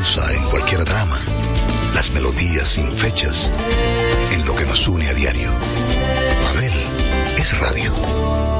en cualquier drama, las melodías sin fechas, en lo que nos une a diario. Mabel es radio.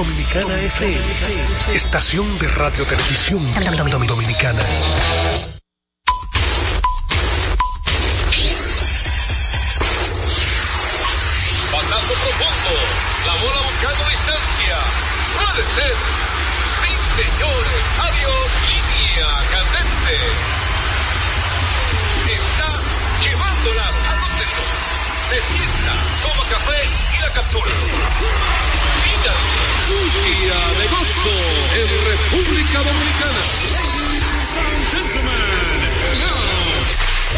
Dominicana FM, estación de radio televisión dominicana. Pasazo profundo, la bola buscando distancia. Puede ser. Sí, señores, adiós, línea candente. Está llevándola a donde Se sienta, toma café y la captura. República Dominicana.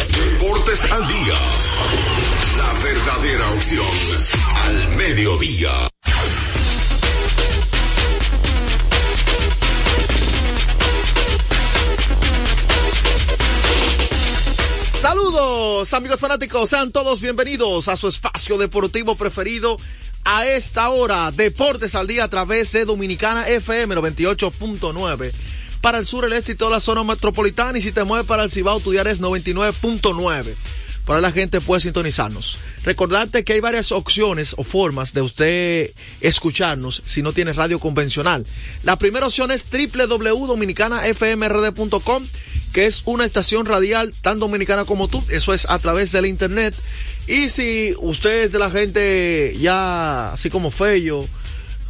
Deportes al día. La verdadera opción al mediodía. Saludos amigos fanáticos, sean todos bienvenidos a su espacio deportivo preferido a esta hora, Deportes al Día a través de Dominicana FM 98.9. Para el sur, el este y toda la zona metropolitana. Y si te mueves para el Cibao, tu diario es 99.9. Para la gente puede sintonizarnos. Recordarte que hay varias opciones o formas de usted escucharnos si no tiene radio convencional. La primera opción es www.dominicanafmrd.com, que es una estación radial tan dominicana como tú. Eso es a través del internet y si usted es de la gente ya así como Fello,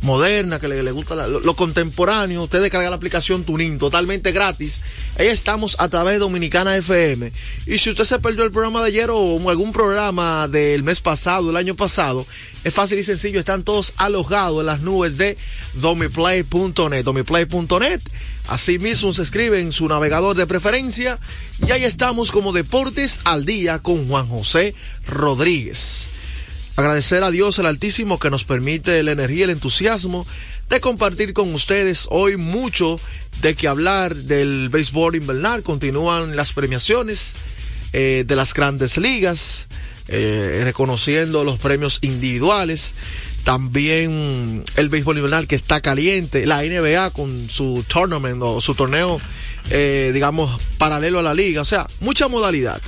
moderna, que le, gusta lo, contemporáneo, usted descarga la aplicación Tuning totalmente gratis. Ahí estamos a través de Dominicana FM. Y si usted se perdió el programa de ayer o algún programa del mes pasado, del año pasado, es fácil y sencillo, están todos alojados en las nubes de domiplay.net. Domiplay.net Asimismo se escribe en su navegador de preferencia y ahí estamos como Deportes al Día con Juan José Rodríguez. Agradecer a Dios el Altísimo que nos permite la energía y el entusiasmo de compartir con ustedes hoy mucho de que hablar del béisbol invernal. Continúan las premiaciones eh, de las grandes ligas, eh, reconociendo los premios individuales también el béisbol invernal que está caliente, la NBA con su tournament o su torneo, eh, digamos, paralelo a la liga, o sea, mucha modalidad.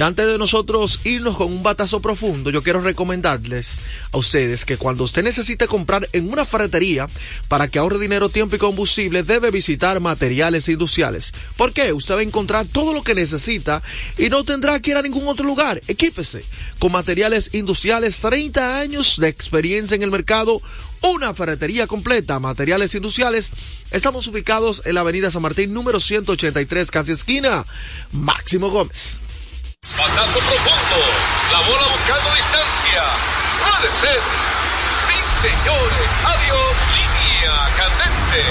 Y antes de nosotros irnos con un batazo profundo, yo quiero recomendarles a ustedes que cuando usted necesite comprar en una ferretería para que ahorre dinero, tiempo y combustible, debe visitar materiales industriales. ¿Por qué? Usted va a encontrar todo lo que necesita y no tendrá que ir a ningún otro lugar. Equípese con materiales industriales, 30 años de experiencia en el mercado, una ferretería completa, materiales industriales. Estamos ubicados en la avenida San Martín, número 183, casi esquina. Máximo Gómez. Pasazo profundo. La bola buscando distancia. Puede ser. Sí, señores. Adiós. Línea candente.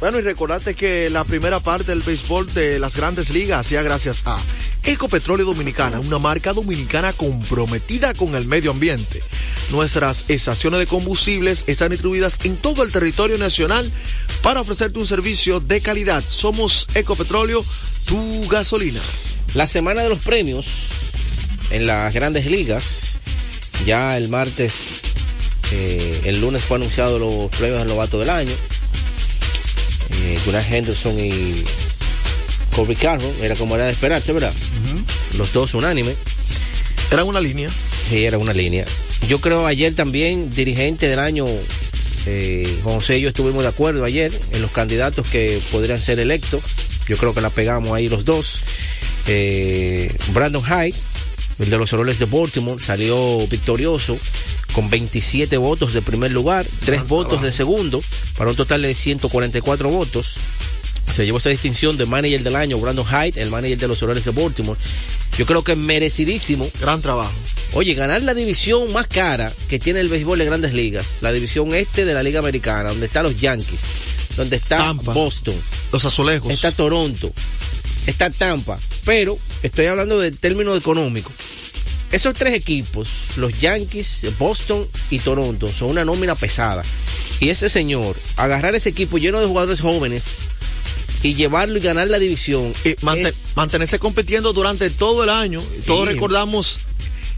Bueno, y recordarte que la primera parte del béisbol de las grandes ligas hacía gracias a Ecopetróleo Dominicana, una marca dominicana comprometida con el medio ambiente. Nuestras estaciones de combustibles están distribuidas en todo el territorio nacional para ofrecerte un servicio de calidad. Somos Ecopetróleo, tu gasolina. La semana de los premios en las grandes ligas, ya el martes, eh, el lunes fue anunciado los premios del novato del año. Eh, Gunnar Henderson y Corby Carroll, era como era de esperarse, ¿verdad? Los dos unánime. Era una línea. Sí, era una línea. Yo creo ayer también, dirigente del año, eh, José y yo estuvimos de acuerdo ayer en los candidatos que podrían ser electos. Yo creo que la pegamos ahí los dos. Eh, Brandon Hyde, el de los Orioles de Baltimore, salió victorioso con 27 votos de primer lugar, 3 votos de segundo, para un total de 144 votos. Se llevó esta distinción de manager del año, Brandon Hyde, el manager de los Orioles de Baltimore. Yo creo que merecidísimo. Gran trabajo. Oye, ganar la división más cara que tiene el béisbol de grandes ligas, la división este de la Liga Americana, donde están los Yankees, donde está Tampa. Boston, Los azulejos. está Toronto, está Tampa, pero estoy hablando del término económico. Esos tres equipos, los Yankees, Boston y Toronto, son una nómina pesada. Y ese señor, agarrar ese equipo lleno de jugadores jóvenes y llevarlo y ganar la división. y es- mantenerse compitiendo durante todo el año. Todos Sí. recordamos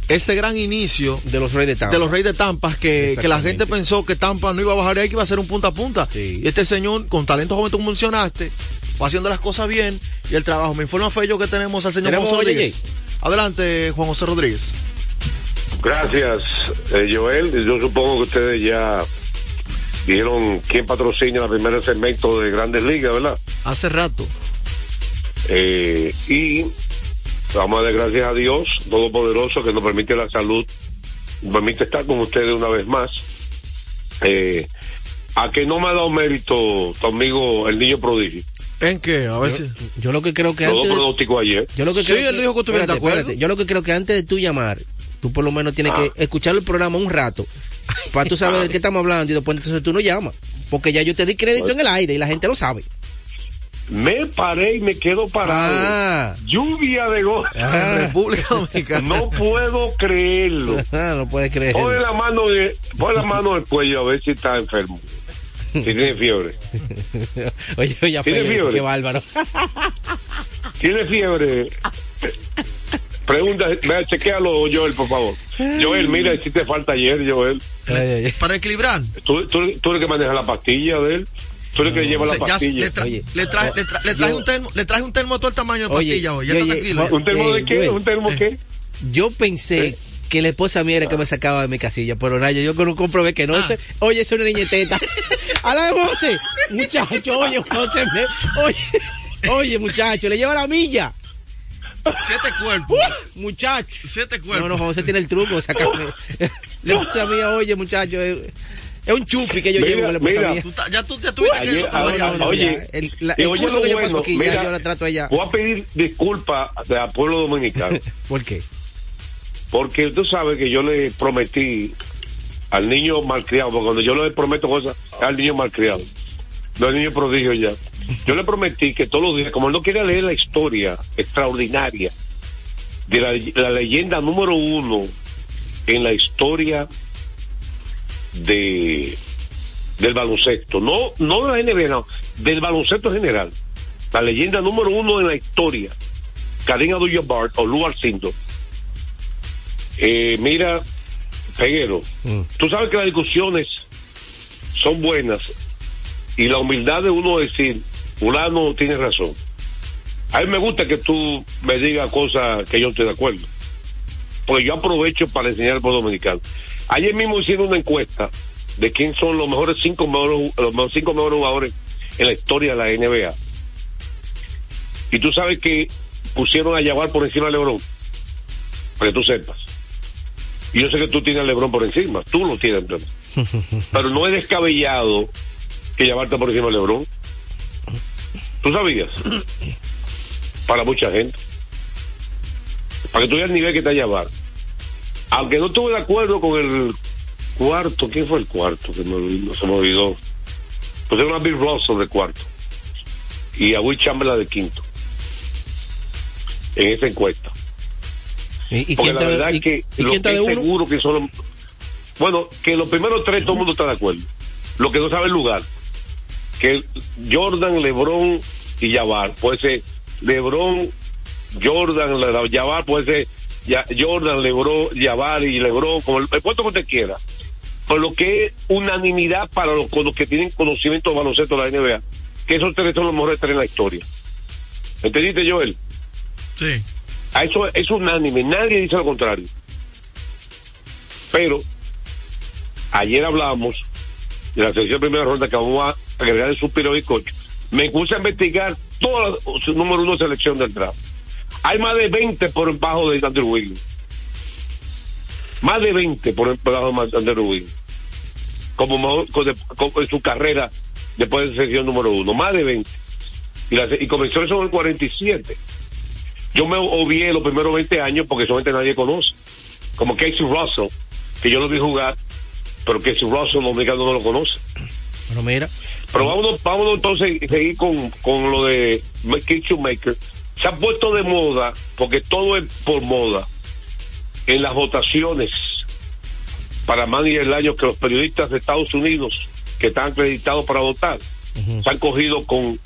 ese gran inicio de los Reyes de Tampa. de los Reyes de Tampa, que, que la gente pensó que Tampa no iba a bajar de ahí, que iba a ser un punta a punta. Sí. Y este señor, con talento joven, tú mencionaste, va haciendo las cosas bien y el trabajo. Me informa Fello que tenemos al señor ¿Tenemos Juan José Rodríguez. Adelante, Juan José Rodríguez. Gracias, eh, Joel. Yo supongo que ustedes ya vieron quién patrocina el primer segmento de Grandes Ligas, ¿verdad? Hace rato. Eh, y vamos a dar gracias a Dios Todopoderoso que nos permite la salud, nos permite estar con ustedes una vez más. Eh, a que no me ha dado mérito tu amigo el niño prodigio. ¿En qué? A ver yo, si. yo lo que creo que Todo antes. de- pronóstico ayer. Yo lo que Sí, creo él dijo que estuviera de espérate, acuerdo. espérate. Yo lo que creo que antes de tú llamar, tú por lo menos tienes Ah. que escuchar el programa un rato para tú saber de qué estamos hablando y después entonces tú no llamas. Porque ya yo te di crédito en el aire y la gente lo sabe. Me paré y me quedo parado. Ah. Lluvia de gol. Ah. República Dominicana. No puedo creerlo. Ah, no puedes creer. Pon la mano de, pon la mano del cuello a ver si está enfermo. Si tiene fiebre. oye, oye, ¿Tiene Félix, fiebre? qué bárbaro. ¿Tiene fiebre? Pregunta, vea, chequealo, Joel, por favor. Joel, mira, si te falta ayer, Joel. Ay, ay, ay. Para equilibrar. Tú, tú, tú eres que maneja la pastilla de él. Tú eres el que lleva O la sea, pastilla. le, tra- Oye, le, tra- le, tra- le traje yo- un termo, le traje un termo de todo el tamaño de Oye, pastilla hoy. Ya oye, está tranquilo. Juan- ¿Un termo de Eh, qué? Joel. ¿Un termo qué? Yo pensé que la esposa mía era que me sacaba de mi casilla, pero Nayo, yo no comprobé que no. Ah. Ese- oye, es una niñeteta. A la de José, muchacho, oye, José, me- oye, oye, muchacho, le lleva la milla. Siete cuerpos. ¡Uh! muchacho. Siete cuerpos. No, no, José tiene el truco, sacarme. La esposa mía, oye, muchacho, es, es un chupi que yo Mira, llevo la esposa mira. mía. Tú ya tú te tuviste que a no, no, oye. El- la- el oye curso que yo bueno, paso aquí, ya yo la trato allá. Voy a pedir disculpas al pueblo dominicano. ¿Por qué? Porque tú sabes que yo le prometí al niño malcriado, porque cuando yo le prometo cosas, es al niño malcriado, no al niño prodigio ya. Yo le prometí que todos los días, como él no quiere leer la historia extraordinaria de la, la leyenda número uno en la historia de del baloncesto, no, no de la NBA, no, del baloncesto general, la leyenda número uno en la historia, Karim Abdul-Jabbar o Lu Alcindor, eh, mira, Peguero, Mm. tú sabes que las discusiones son buenas y la humildad de uno decir, fulano tiene razón. A mí me gusta que tú me digas cosas que yo estoy de acuerdo. Porque yo aprovecho para enseñar al pueblo dominicano. Ayer mismo hicieron una encuesta de quién son los mejores cinco mejores, los mejores cinco mejores jugadores en la historia de la NBA. Y tú sabes que pusieron a Jabbar por encima de LeBron. Para que tú sepas. Y yo sé que tú tienes a LeBron por encima. Tú lo tienes. Pero no es descabellado que Jabbar está por encima de LeBron. ¿Tú sabías? Para mucha gente. Para que tú veas el nivel que está Jabbar. Aunque no estuve de acuerdo con el cuarto, ¿quién fue el cuarto? Que me olvidó- se me olvidó. Pues era una Bill Russell de cuarto. Y a Will Chamberlain de quinto. En esa encuesta. ¿Y, y Porque quién la verdad de, es que y- lo quién que de seguro que son bueno que los primeros tres todo el mundo está de acuerdo lo que no sabe el lugar que Jordan LeBron y Jabbar puede ser LeBron Jordan Jabbar puede ser Ya- Jordan LeBron Jabbar y LeBron como el, el puesto que usted quiera por lo que es unanimidad para los, los que tienen conocimiento de baloncesto de la NBA que esos tres son los mejores tres en la historia ¿entendiste Joel? Sí. A eso es unánime, nadie dice lo contrario. Pero ayer hablamos de la selección primera ronda que vamos a agregar el suspiro bizcocho. Me puse a investigar toda la su número uno selección del draft. Hay más de 20 por debajo de Andrew Wiggins. Más de 20 por debajo de Andrew Wiggins. Como, en su carrera después de selección número uno. Más de 20. Y, la- y comenzó eso en el 47. Yo me obvié los primeros 20 años porque solamente nadie conoce. Como Casey Russell, que yo lo vi jugar, pero Casey Russell los americanos no lo conocen. Bueno, mira. Pero vámonos, vámonos entonces seguir con, con lo de Kitchen Maker. Se ha puesto de moda, porque todo es por moda, en las votaciones para manager del año que los periodistas de Estados Unidos que están acreditados para votar se han cogido con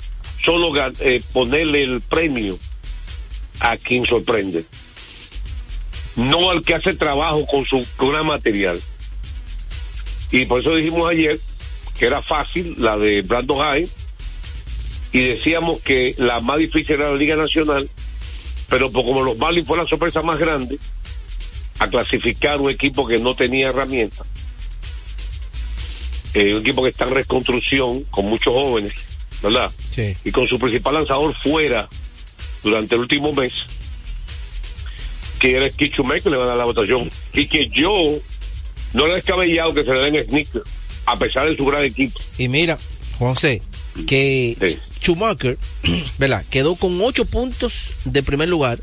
solo eh, ponerle el premio a quien sorprende. No al que hace trabajo con su gran material. Y por eso dijimos ayer que era fácil, la de Brandon High, y decíamos que la más difícil era la Liga Nacional, pero por como los Marlins fue la sorpresa más grande, a clasificar un equipo que no tenía herramientas, eh, un equipo que está en reconstrucción, con muchos jóvenes, ¿verdad? Sí. Y con su principal lanzador fuera durante el último mes, que era Kichume, que le van a dar la votación, y que yo no le he descabellado que se le den Sneaker, a pesar de su gran equipo. Y mira, José, que Sí. Schumacher, ¿verdad? Quedó con ocho puntos de primer lugar,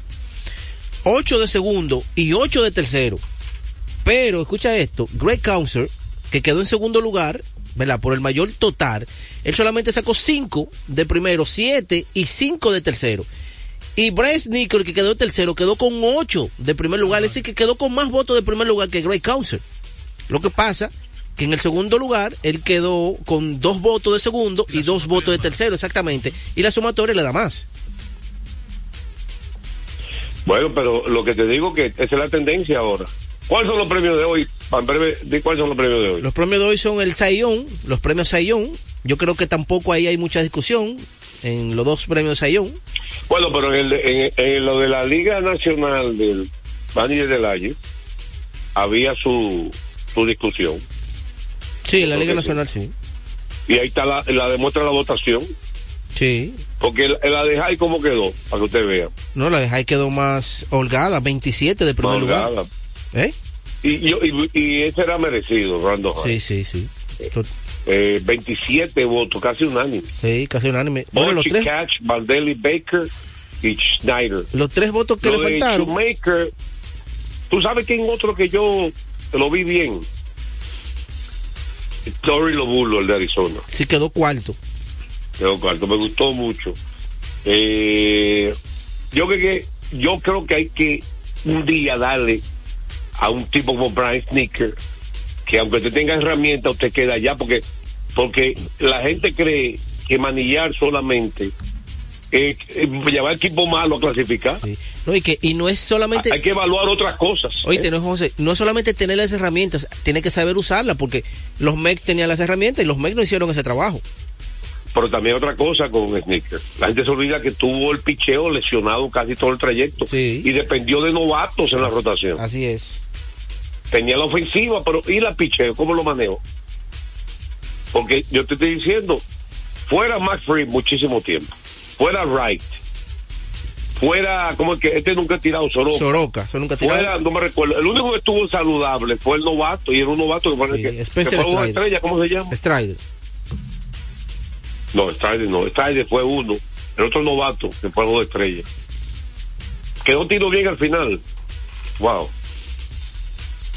ocho de segundo y ocho de tercero. Pero, escucha esto, Greg Counser, que quedó en segundo lugar, ¿verdad? Por el mayor total, él solamente sacó cinco de primero, siete y cinco de tercero. Y Bryce Nickel, que quedó tercero, quedó con ocho de primer lugar, es decir, que quedó con más votos de primer lugar que Greg Counser. Lo que pasa que en el segundo lugar él quedó con dos votos de segundo y dos votos de tercero, exactamente. Y la sumatoria le da más. Bueno, pero lo que te digo que esa es la tendencia ahora. ¿Cuáles son los premios de hoy? En breve, di cuáles son los premios de hoy. Los premios de hoy son el Sayón, los premios Sayón. Yo creo que tampoco ahí hay mucha discusión en los dos premios Sayón. Bueno, pero en, el de- en- en lo de la Liga Nacional del Manager del Año, había su, su discusión. Sí, en la Liga Nacional sí. Y ahí está la, la demuestra la votación. Sí. Porque la, la de Jai, ¿cómo quedó? Para que usted vea. No, la de Jai quedó más holgada, 27 de primer lugar. Holgada. ¿Eh? Y, yo, y, y ese era merecido, Rando Jai. Sí, sí, sí. Eh, 27 votos, casi unánime. Sí, casi unánime. Bueno, los Bochy, tres, Catch, Valdelli, Baker y Schneider. los tres votos que Lo le faltaron. Shoemaker, tú sabes quién otro que yo lo vi bien. Tory Lobulo, el de Arizona. Sí quedó cuarto. Quedó cuarto, me gustó mucho. Eh, yo creo que yo creo que hay que un día darle a un tipo como Brian Sneaker que aunque usted tenga herramientas usted queda allá porque porque la gente cree que manillar solamente eh, eh, llevar equipo malo a clasificar Sí. No, y que y no es solamente hay que evaluar otras cosas Oíste, ¿eh? no, José, no es solamente tener las herramientas, tiene que saber usarlas, porque los MEX tenían las herramientas y los MEX no hicieron ese trabajo. pero también otra cosa con Sneaker la gente se olvida que tuvo el picheo lesionado casi todo el trayecto Sí. y dependió de novatos en la rotación Así es. tenía la ofensiva, pero ¿y la picheo? ¿Cómo lo manejo? Porque yo te estoy diciendo, fuera Max Free muchísimo tiempo, fuera Wright, fuera, ¿cómo es que? Este nunca ha tirado Soroka. Soroka, eso nunca tirado. Fuera, no me recuerdo, el único que estuvo saludable fue el novato, y era un novato que fue, Sí, que, que fue una estrella, ¿cómo se llama? Strider. No, Strider no, Strider fue uno, el otro novato que fue dos estrellas. Quedó tiro bien al final. Wow.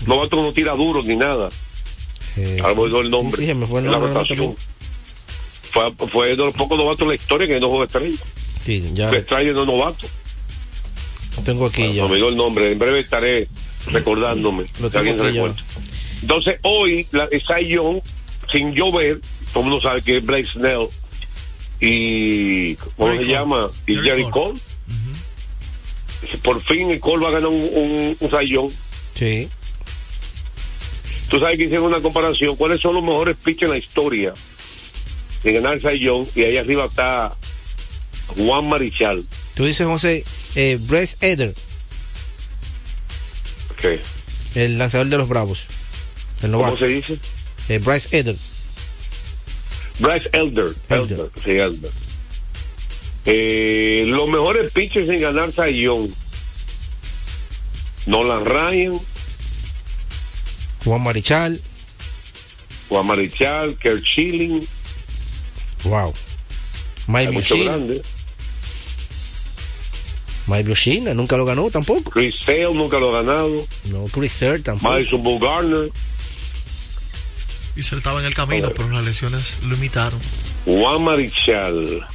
Novato no tira duro ni nada. Eh, Ahora me olvidó el nombre. Sí, sí, me fue el la nombre ahora rotación. también. Fue, fue de los pocos novatos en la historia que no juega estrella. Sí, ya Strider no novato. lo tengo aquí Bueno, ya. me olvidó el nombre. En breve estaré recordándome. Lo si alguien tengo se aquí ya. recuerda. Entonces, hoy, la Young, sin llover, todo el mundo sabe que es Blake Snell y, ¿cómo Jerry se Cole. llama? Y Jerry Jerry Cole. Cole. Por fin el Cole va a ganar un, un, un Young. Sí. Tú sabes que hicieron una comparación. ¿Cuáles son los mejores pitchers en la historia de ganar Young? Y ahí arriba está Juan Marichal. Tú dices, José, eh, Bryce Eder, ¿Qué? el lanzador de los Bravos. El ¿Cómo se dice? Eh, Bryce Eder. Bryce Elder. Elder. Elder. Sí, Elder. Eh, los mejores pitchers en ganar Sayón. Nolan Ryan, Juan Marichal. Juan Marichal, Kerr Schilling, Wow. Mussina. grande. Mike Mussina nunca lo ganó tampoco. Chris Sale nunca lo ha ganado. No, Chris Ser tampoco. Madison Bumgarner, Y se estaba en el camino, pero las lesiones lo imitaron. Juan Marichal,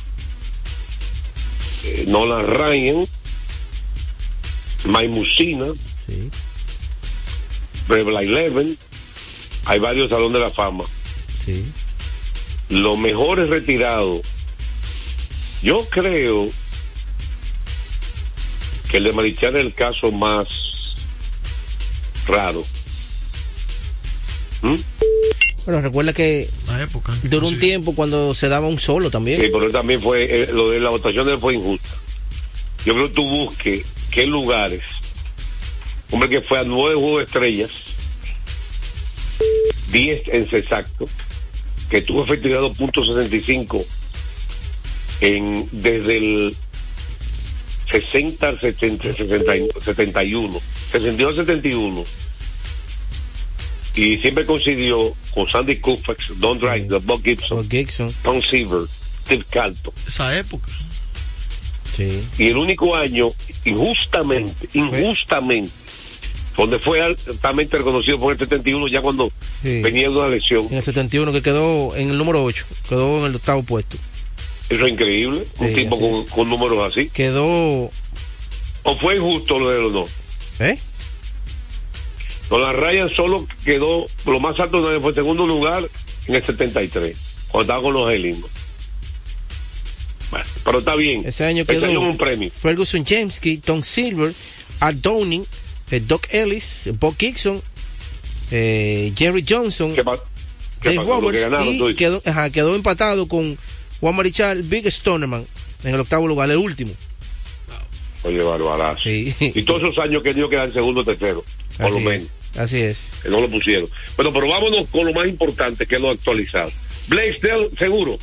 eh, Nolan Ryan, Mike Mussina, Sí. Rebla Eleven. Hay varios salón de la fama. Sí. Los mejores retirados. Yo creo que el de Marichal es el caso más raro. ¿Mm? Bueno, recuerda que La época. duró un tiempo cuando se daba un solo también. Sí, pero él también fue, eh, lo de la votación de él fue injusta. Yo creo que tú busques qué lugares. Hombre que fue a nueve juegos de estrellas, diez en exacto, que tuvo efectividad punto .65 en, desde el 60 al 70, 60 y- 71, 62 al 71. Y siempre coincidió con Sandy Koufax, Don Drysdale, Bob Gibson, Bob Gibson. Tom Seaver, Steve Carlton. Esa época. Sí. Y el único año, injustamente, injustamente, donde fue altamente reconocido por el 71, ya cuando Sí. venía de una lesión. En el 71 que quedó en el número 8. Quedó en el octavo puesto. Eso es increíble, un tipo con, números así. Quedó... ¿O fue injusto lo de los dos? ¿Eh? Con la Ryan solo quedó, lo más alto fue segundo lugar en el 73, cuando estaba con los Helinos. Bueno, pero está bien. Ese año Ese quedó año un premio. Ferguson Jamesky, Tom Silver, Art Downing, eh, Doc Ellis, Bob Gibson, eh, Jerry Johnson, ¿Qué, qué Dave que Roberts ganaron, tú y quedó, ajá, quedó empatado con Juan Marichal, Big Stoneman en el octavo lugar, el último. Oye, barbarazo. Sí. Y todos esos años que dio quedar en segundo o tercero, por lo menos. así es. que no lo pusieron. Bueno, pero vámonos con lo más importante, que es lo actualizado. Blake Snell, seguro.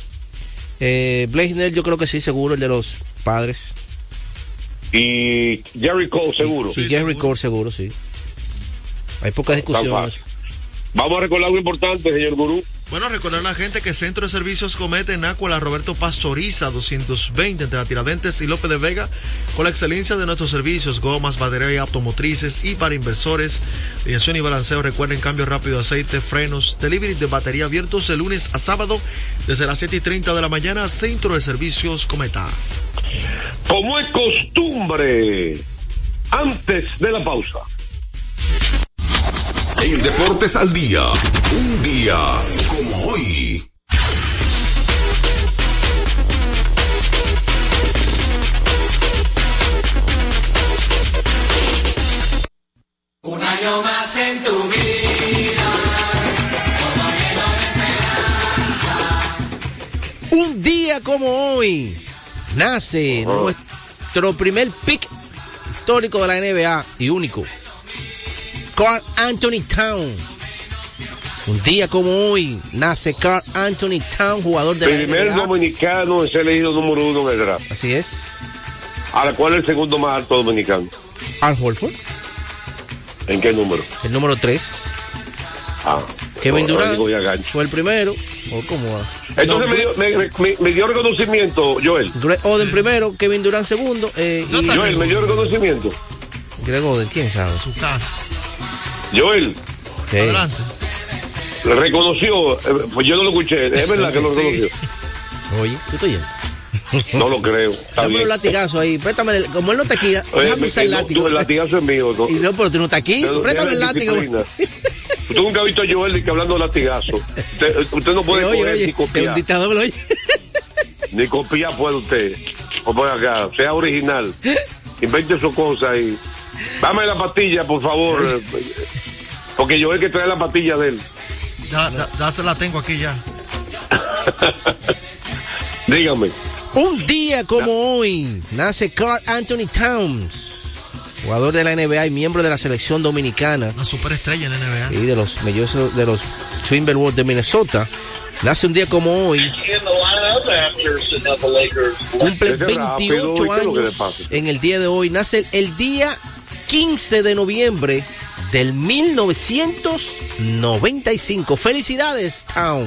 Eh, Blaze Snell, yo creo que sí, seguro, el de los padres. Y Jerry Cole, seguro. y Jerry Cole, seguro, sí. Hay poca discusión. fácil. Vamos a recordar algo importante, señor Gurú. Bueno, recordar a la gente que Centro de Servicios Cometa en Acuela Roberto Pastoriza 220 entre la Tiradentes y López de Vega con la excelencia de nuestros servicios, gomas, batería y automotrices y para inversores, alineación y balanceo. Recuerden cambio rápido de aceite, frenos, delivery de batería abiertos de lunes a sábado desde las 7 y 30 de la mañana, Centro de Servicios Cometa. Como es costumbre, antes de la pausa. En Deportes al Día, un día como hoy. Un año más en tu vida. Como lleno de esperanza. Un día como hoy nace nuestro primer pick histórico de la NBA y único. Carl Anthony Town. Un día como hoy nace Carl Anthony Town, jugador de la Primer NBA. dominicano en ser elegido número uno en el draft. Así es. Ahora, ¿cuál es el segundo más alto dominicano? Al Horford, ¿En qué número? el número 3. Ah, Kevin Durant fue el primero. ¿O cómo va? Entonces No, me, dio, me, me- me dio reconocimiento, Joel. Greg Oden primero, Kevin Durant segundo. Eh, y Joel, me dio reconocimiento. Greg Oden, ¿quién sabe? Su casa. Joel, Sí. Adelante. reconoció, eh, pues yo no lo escuché, es verdad que lo Sí. reconoció. Oye, ¿tú estás yendo? No lo creo, Dame un latigazo ahí. Préstame, el- como él no está aquí, Oye, déjame me- usar el no, látigo. tú, el latigazo es mío. ¿no? Y no, pero tú no estás aquí. Préstame el látigo. Usted nunca ha visto a Joel que hablando de latigazo. Usted, usted no puede oye, coger oye, ni de un copiar. dictador, oye. Ni copiar puede usted. O por acá, sea original. Invente su cosa y. Dame la pastilla, por favor. Porque Joel que trae la pastilla de él. Ya, ya, ya se la tengo aquí ya. Dígame. Un día como hoy nace Carl Anthony Towns, jugador de la NBA y miembro de la selección dominicana Una superestrella en la NBA. y de los mellosos de los Timberwolves de Minnesota. Nace un día como hoy. Cumple Ese rápido, 28 ¿y qué es lo que le años en el día de hoy. Nace el día 15 de noviembre del 1995. Felicidades, Town.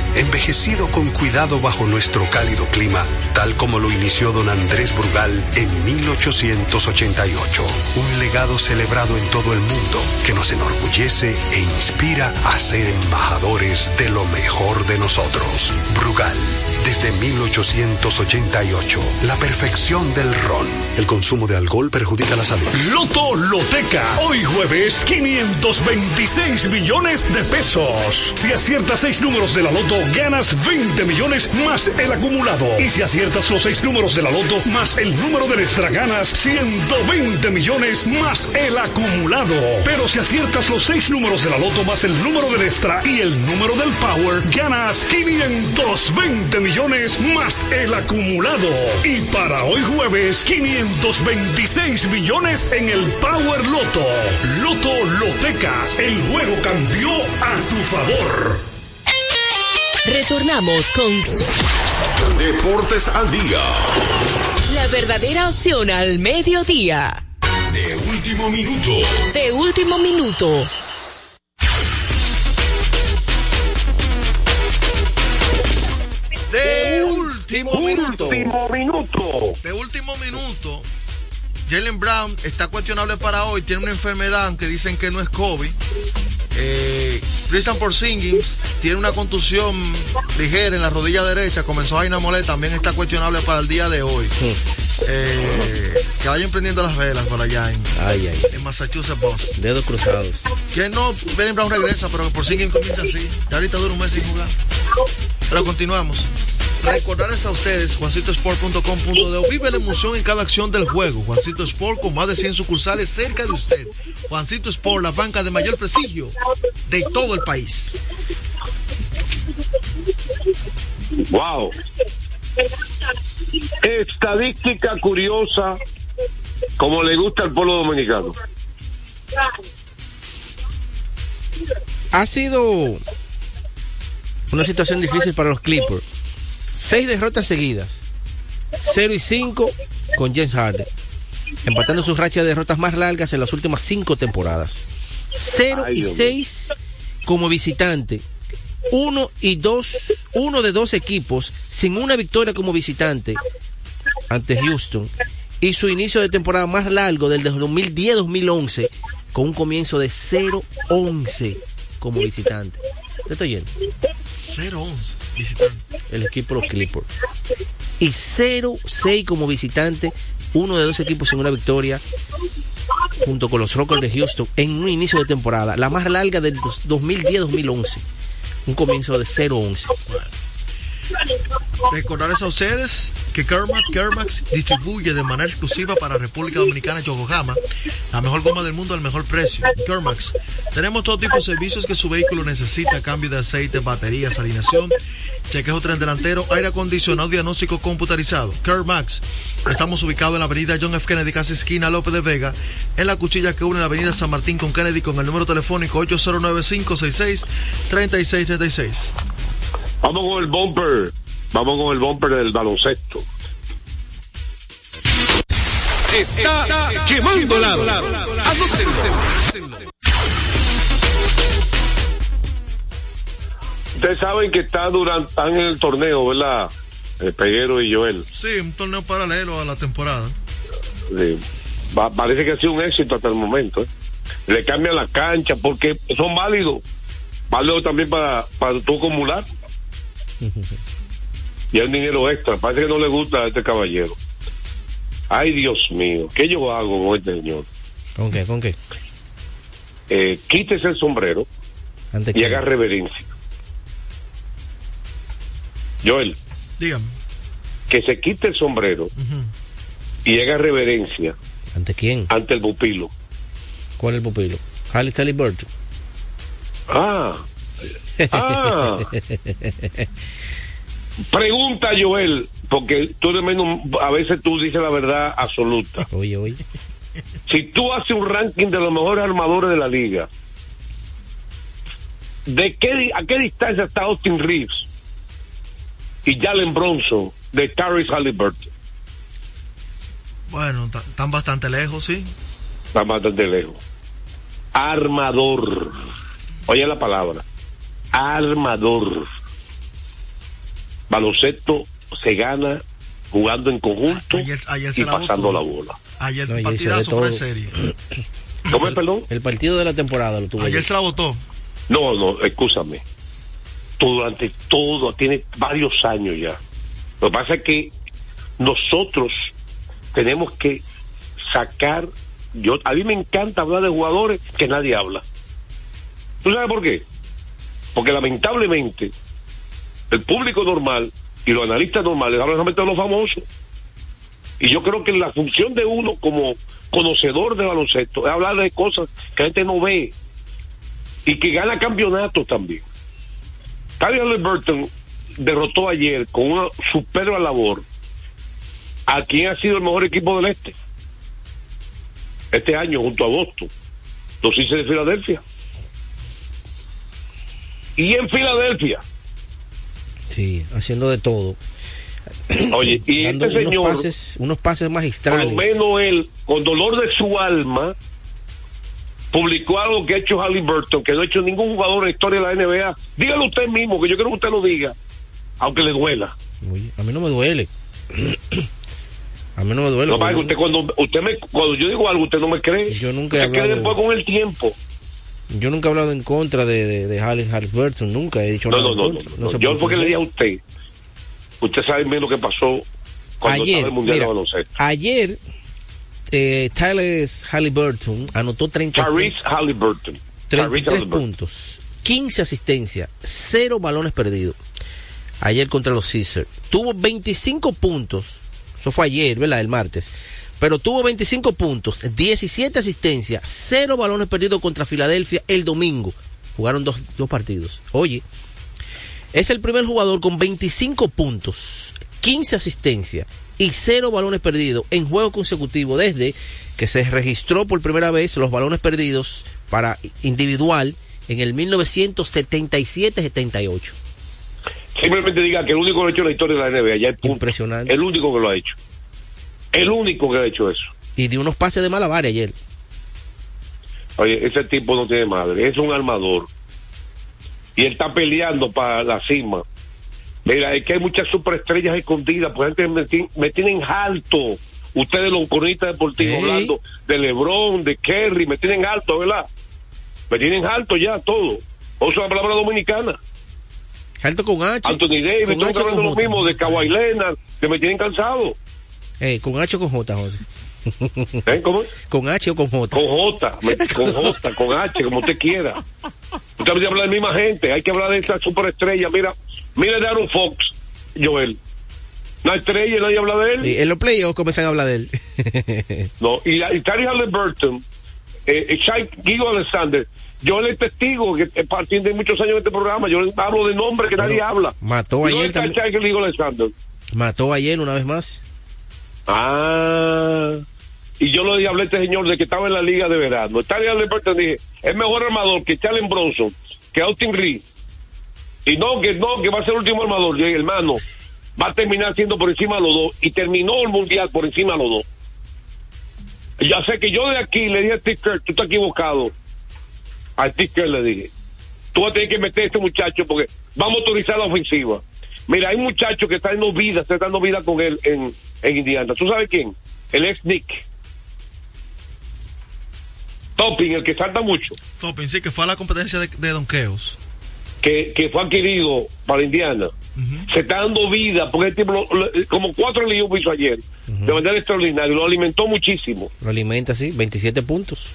envejecido con cuidado bajo nuestro cálido clima, tal como lo inició don Andrés Brugal en 1888. Un legado celebrado en todo el mundo que nos enorgullece e inspira a ser embajadores de lo mejor de nosotros. Brugal, desde 1888, la perfección del ron. El consumo de alcohol perjudica la salud. Loto Loteca. Hoy jueves, 526 millones de pesos. Si aciertas seis números de la Loto, ganas 20 millones más el acumulado. Y si aciertas los seis números de la Loto más el número de extra, ganas 120 millones más el acumulado. Pero si aciertas los seis números de la Loto más el número del extra y el número del Power, ganas 520 millones más el acumulado. Y para hoy jueves, 526 millones en el Power Loto. Loto Loteca, el juego cambió a tu favor. Retornamos con Deportes al día. la verdadera opción al mediodía. De último minuto. De último minuto. De último minuto. Último minuto. De último minuto. Jalen Brown está cuestionable para hoy. Tiene una enfermedad que dicen que no es COVID. Eh, Christian Porzingis tiene una contusión ligera en la rodilla derecha. Comenzó a inamoler. También está cuestionable para el día de hoy. Eh, que vayan prendiendo las velas por allá en, Ay, ay. en Massachusetts, Boston. Dedos cruzados. Que no, Jalen Brown regresa, pero Porzingis comienza así. Ya ahorita dura un mes sin jugar. Pero continuamos. Recordarles a ustedes, juancitosport.com.de. Vive la emoción en cada acción del juego. Juancito Sport con más de 100 sucursales cerca de usted. Juancito Sport, la banca de mayor prestigio de todo el país. Wow. Estadística curiosa, como le gusta al pueblo dominicano. Ha sido una situación difícil para los Clippers. Seis derrotas seguidas. 0 y 5 con James Harden. Empatando sus rachas de derrotas más largas en las últimas cinco temporadas. 0 Ay, y Dios 6 como visitante. Uno y dos, uno de dos equipos sin una victoria como visitante ante Houston. Y su inicio de temporada más largo del de 2010-2011 con un comienzo de 0-11 como visitante. ¿Te estoy yendo? 0-11 visitante. el equipo los Clippers. Y 0-6 como visitante, uno de dos equipos sin una victoria, junto con los Rockers de Houston, en un inicio de temporada, la más larga del dos- 2010-2011. Un comienzo de 0-11. Recordarles a ustedes que Kermax, Kermax distribuye de manera exclusiva para República Dominicana Yokohama, la mejor goma del mundo al mejor precio. Kermax. Tenemos todo tipo de servicios que su vehículo necesita, cambio de aceite, baterías, alineación, chequeo tren delantero, aire acondicionado, diagnóstico computarizado. Kermax. Estamos ubicados en la avenida John F. Kennedy, casi esquina López de Vega, en la cuchilla que une la avenida San Martín con Kennedy con el número telefónico 809-566-3636. Vamos con el bumper. Vamos con el bumper del baloncesto. Está, quemando lado. Ustedes saben que está durante, están en el torneo, ¿verdad? El Peguero y Joel. Sí, un torneo paralelo a la temporada. Sí. Va- parece que ha sido un éxito hasta el momento. ¿eh? Le cambian la cancha porque son válidos. Válidos también para, para tú acumular. Y hay dinero extra. Parece que no le gusta a este caballero. Ay, Dios mío, ¿qué yo hago con este señor? ¿Con qué? ¿Con qué? Eh, quítese el sombrero ¿Ante y quién? haga reverencia. Joel, Dígame. que se quite el sombrero y haga reverencia ¿Ante quién? ante el pupilo. ¿Cuál es el pupilo? Halle Burton. Ah, ah. Pregunta Joel, porque tú de menos, a veces tú dices la verdad absoluta. Oye, oye. Si tú haces un ranking de los mejores armadores de la liga, ¿de qué, a qué distancia está Austin Reeves y Jalen Bronson de Tyrese Halliburton? Bueno, están bastante lejos, sí. Está bastante lejos. Armador. Oye la palabra. Armador. Baloncesto se gana jugando en conjunto Ayer, ayer se y la pasando la bola. Ayer No, el ayer hizo de partidazo fue de todo. serie. ¿Cómo es, perdón? El partido de la temporada lo tuvo Ayer ayer. se la votó. No, no, escúchame. Tú durante todo, tiene varios años ya. Lo que pasa es que nosotros tenemos que sacar. Yo, a mí me encanta hablar de jugadores que nadie habla. ¿Tú sabes por qué? Porque lamentablemente el público normal y los analistas normales hablan solamente de los famosos. Y yo creo que la función de uno como conocedor de baloncesto es hablar de cosas que la gente no ve y que gana campeonatos también. Tyler Burton derrotó ayer con una superba labor a quien ha sido el mejor equipo del este este año junto a Boston, los Sixers de Filadelfia. Y en Filadelfia, Sí, haciendo de todo. oye, y este unos señor, pases, unos pases por magistrales. lo menos él, con dolor de su alma, publicó algo que ha hecho Halliburton, que no ha hecho ningún jugador en la historia de la NBA. Dígalo usted mismo, que yo quiero que usted lo diga, aunque le duela. Oye, a mí no me duele. A mí no me duele. No, para que usted cuando usted me cuando yo digo algo usted no me cree. Yo nunca he hablado- después con el tiempo. Yo nunca he hablado en contra de, de, de Halle Halliburton, nunca he dicho No, nada. no, en no, contra. no, no. sé Yo por fue qué que le dije a usted. Usted sabe bien lo que pasó cuando Ayer, estaba el mundial mira, de baloncesto. Ayer, eh, Tyler Halliburton anotó 30, Tyrese Halliburton. 33 Tyrese Halliburton. puntos, 15 asistencias, 0 balones perdidos. Ayer contra los Caesars. Tuvo 25 puntos. Eso fue ayer, ¿verdad? El martes. Pero tuvo 25 puntos, 17 asistencias, 0 balones perdidos contra Filadelfia el domingo. Jugaron dos, dos partidos. Oye, es el primer jugador con 25 puntos, 15 asistencias y 0 balones perdidos en juego consecutivo desde que se registró por primera vez los balones perdidos para individual en el 1977-78. Simplemente diga que el único que lo ha hecho en la historia de la NBA, ya es punto. Impresionante. El único que lo ha hecho. El único que ha hecho eso. Y de unos pases de malabar ayer. Oye, ese tipo no tiene madre, es un armador. Y él está peleando para la cima. Mira, es que hay muchas superestrellas escondidas, por gente me, me tienen alto. Ustedes los cronistas deportivos hablando de LeBron, de Kerry, me tienen alto, ¿verdad? Me tienen alto ya todo. Uso la palabra dominicana. Alto con H. Anthony Davis, H hablando lo mismo de Kawhi Leonard, que me tienen cansado. Eh, con H o con J, José. ¿Eh? ¿Cómo? Con H o con J. Con J, me- con J, con H, como usted quiera. Usted hablar de la misma gente, hay que hablar de esa superestrella. Mira, mira de Aaron Fox, Joel. una estrella nadie habla de él. Y en los playoffs comienzan a hablar de él. No, y, la- y Tari Halliburton, eh, eh, Shai Gigo Alexander, yo le testigo que eh, partiendo de muchos años en este programa, yo le hablo de nombre que nadie habla. mató ¿Y dónde ayer también. Mató ayer una vez más. Ah, y yo le hablé a este señor de que estaba en la liga de verano. Tari Halliburton dije, es mejor armador que Charles Bronson, que Austin Reed. Y no, que no, que va a ser el último armador. Yo dije, hermano, va a terminar siendo por encima de los dos. Y terminó el mundial por encima de los dos. Ya sé que yo de aquí le dije a Steve Kerr, tú estás equivocado. A Steve Kerr le dije, tú vas a tener que meter a este muchacho porque vamos a autorizar la ofensiva. Mira, hay muchachos que están dando vida, están dando vida con él en, en Indiana. ¿Tú sabes quién? El ex Nick. Topping, el que salta mucho, Topping, sí, que fue a la competencia de, de donkeos. que, que fue adquirido para Indiana. Se está dando vida, porque el tipo, lo- lo- como cuatro líos hizo ayer, de manera extraordinaria, lo alimentó muchísimo. Lo alimenta así, 27 puntos.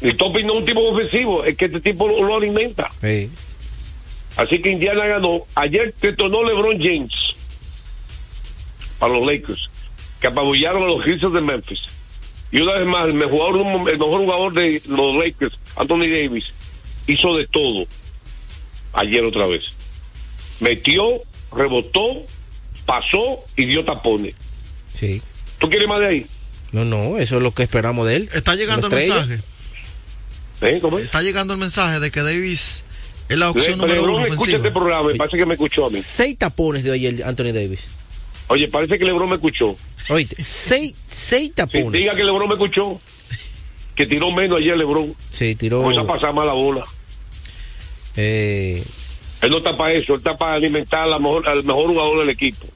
El Topping no es un tipo ofensivo, es que este tipo lo, lo alimenta. Sí. Así que Indiana ganó. Ayer detonó LeBron James para los Lakers, que apabullaron a los Grizzlies de Memphis. Y una vez más, el mejor, el mejor jugador de los Lakers, Anthony Davis, hizo de todo. Ayer otra vez. Metió, rebotó, pasó y dio tapones. Sí. ¿Tú quieres más de ahí? No, no, eso es lo que esperamos de él. Está llegando el mensaje. ¿Eh? ¿Cómo es? Está llegando el mensaje de que Davis es la Le- opción número uno escucha este programa, me parece que me escuchó a mí. Seis tapones de ayer Anthony Davis. Oye, parece que LeBron me escuchó. Oíste, seis, seis Sí, tapones. diga que LeBron me escuchó. Que tiró menos ayer LeBron. Sí, tiró. Comienza a pasar más la bola. Eh, Él no está para eso, él está para alimentar mejor- al mejor jugador del equipo.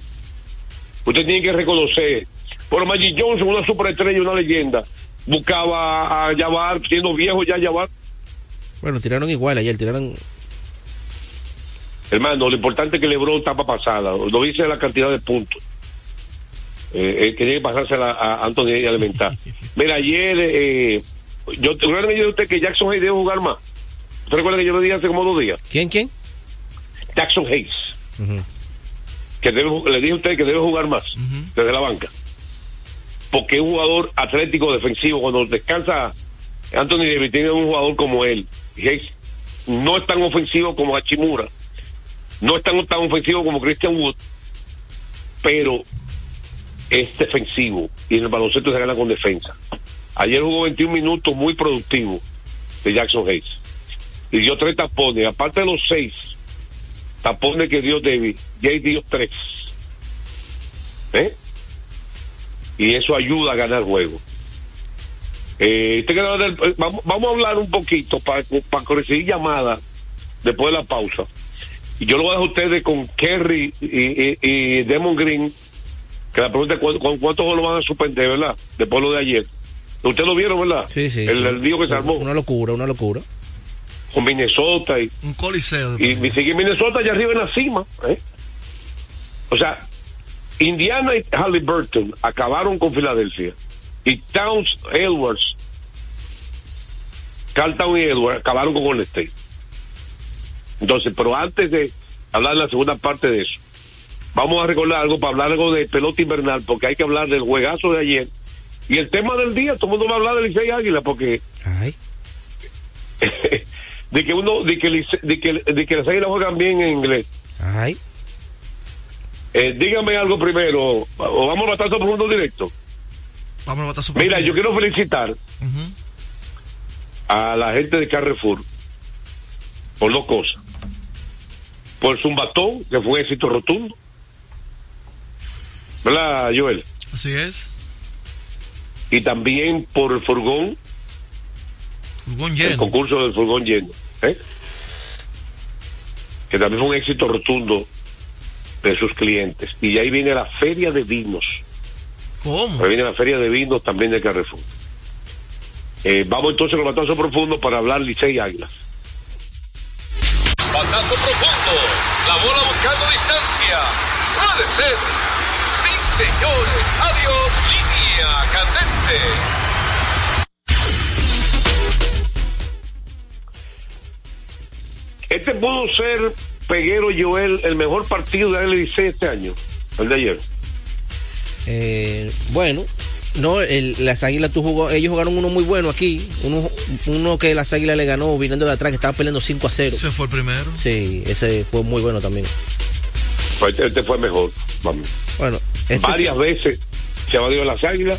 Usted tiene que reconocer. Por Magic Johnson, una superestrella, una leyenda, buscaba a Jabbar, siendo viejo ya Jabbar. bueno, tiraron igual ayer, tiraron. Hermano, lo importante es que LeBron está para pasada. Lo dice la cantidad de puntos. Eh, eh, que tiene que pasarse a, a Anthony y alimentar. Mira, ayer, eh, yo recuerdo que yo usted que Jackson Hayes debe jugar más. ¿Usted recuerda que yo le dije hace como dos días? ¿Quién, quién? Jackson Hayes. que debe, le dije a usted que debe jugar más desde la banca. Porque es un jugador atlético defensivo. Cuando descansa Anthony Davis, tiene un jugador como él. Hayes no es tan ofensivo como Hachimura. No es tan, ofensivo como Christian Wood. Pero es defensivo. Y en el baloncesto se gana con defensa. Ayer jugó 21 minutos muy productivo de Jackson Hayes. Y dio tres tapones. Aparte de los seis tapones que dio David, Jay dio tres. ¿Eh? Y eso ayuda a ganar juego. Eh, eh, vamos, vamos a hablar un poquito para, para recibir llamadas después de la pausa. Y yo lo voy a dejar a ustedes con Kerry y, y, y Demon Green, que la pregunta es cu- cu- cuántos lo van a suspender, ¿verdad? Después de lo de ayer. Ustedes lo vieron, ¿verdad? Sí, sí. El, sí. el lío que se armó Una locura, una locura. con Minnesota y Un coliseo. y, y sigue Minnesota allá arriba en la cima. ¿eh? O sea, Indiana y Halliburton acabaron con Filadelfia. Y Towns, Edwards, Carlton y Edwards acabaron con Golden State. Entonces, pero antes de hablar de la segunda parte de eso, vamos a recordar algo para hablar algo de pelota invernal, porque hay que hablar del juegazo de ayer. Y el tema del día, todo el mundo va a hablar de Licey Águila, porque Ay. de que uno, de que, Lice- de que, de que las águilas juegan bien en inglés. Ay. Eh, dígame algo primero, o vamos a batazo profundo directo. Vamos a Mira, profundo. yo quiero felicitar a la gente de Carrefour por dos cosas. Por Zumbatón, que fue un éxito rotundo. ¿Verdad, Joel? Así es. Y también por el furgón, Furgón el lleno. concurso del furgón lleno. ¿eh? Que también fue un éxito rotundo de sus clientes. Y ahí viene la feria de vinos. ¿Cómo? Ahí viene la feria de vinos también de Carrefour. Eh, vamos entonces al batazo profundo para hablar Licey Águilas. Batazo profundo. Puede ser. Sí, señores. Adiós. Línea candente. Este pudo ser, Peguero Joel, el mejor partido de la Licey este año. el de ayer. Eh, bueno, no, el- las águilas tú jugó, ellos jugaron uno muy bueno aquí, uno, uno que las águilas le ganó viniendo de atrás, que estaba peleando 5 a 0. Ese fue el primero. Sí, ese fue muy bueno también. Pues este, este fue mejor. Vamos. Bueno, este Varias veces se ha valido las águilas,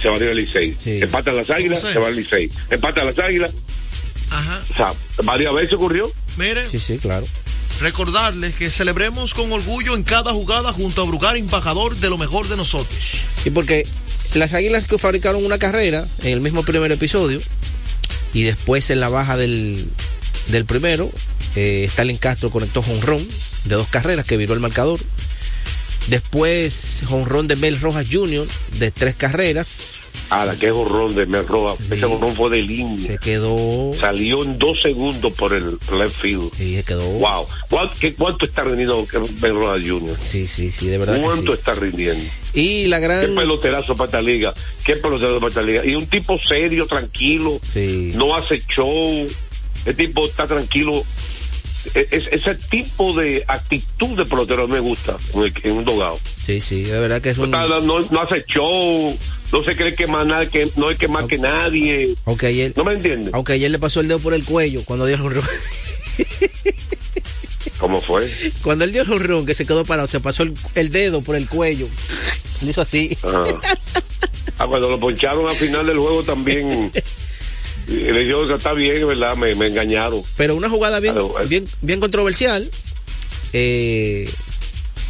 se ha valido el Licey. Empatan las águilas, se va el Licey. Empatan las águilas, Ajá. o sea, varias veces ocurrió. Miren, Sí, sí, claro. recordarles que celebremos con orgullo en cada jugada junto a Brugar, embajador de lo mejor de nosotros. Y porque las águilas que fabricaron una carrera en el mismo primer episodio y después en la baja del, del primero, eh, Stalin Castro conectó jonrón de dos carreras que viró el marcador. Después jonrón de Mel Rojas Jr. de tres carreras. A la que es horrón de Mel Rojas. Ese horrón fue de línea. Se quedó. Salió en dos segundos por el left field. Sí, se quedó. Wow. ¿Cuánto, qué- cuánto está rindiendo Mel Rojas Jr.? Sí, sí, sí, de verdad. ¿Cuánto sí. está rindiendo? Y la Qué gran. peloterazo para esta liga. Qué peloterazo para esta liga. Y un tipo serio, tranquilo. No hace show. El tipo está tranquilo. E- es- ese tipo de actitud de pelotero me gusta en, el- en un dogado. Sí, sí, de verdad que es un. no- no hace show. No se cree que más nada, que no es que más que nadie. Aunque ayer, ¿No me entiendes? aunque ayer le pasó el dedo por el cuello cuando dio el. ¿Cómo fue? Cuando él dio el jonrón, que se quedó parado, se pasó el, el dedo por el cuello. Le hizo así. Ah. Ah, cuando lo poncharon al final del juego también. que está bien, ¿verdad? Me, me engañaron. Pero una jugada bien, eh. bien, bien controversial. Eh,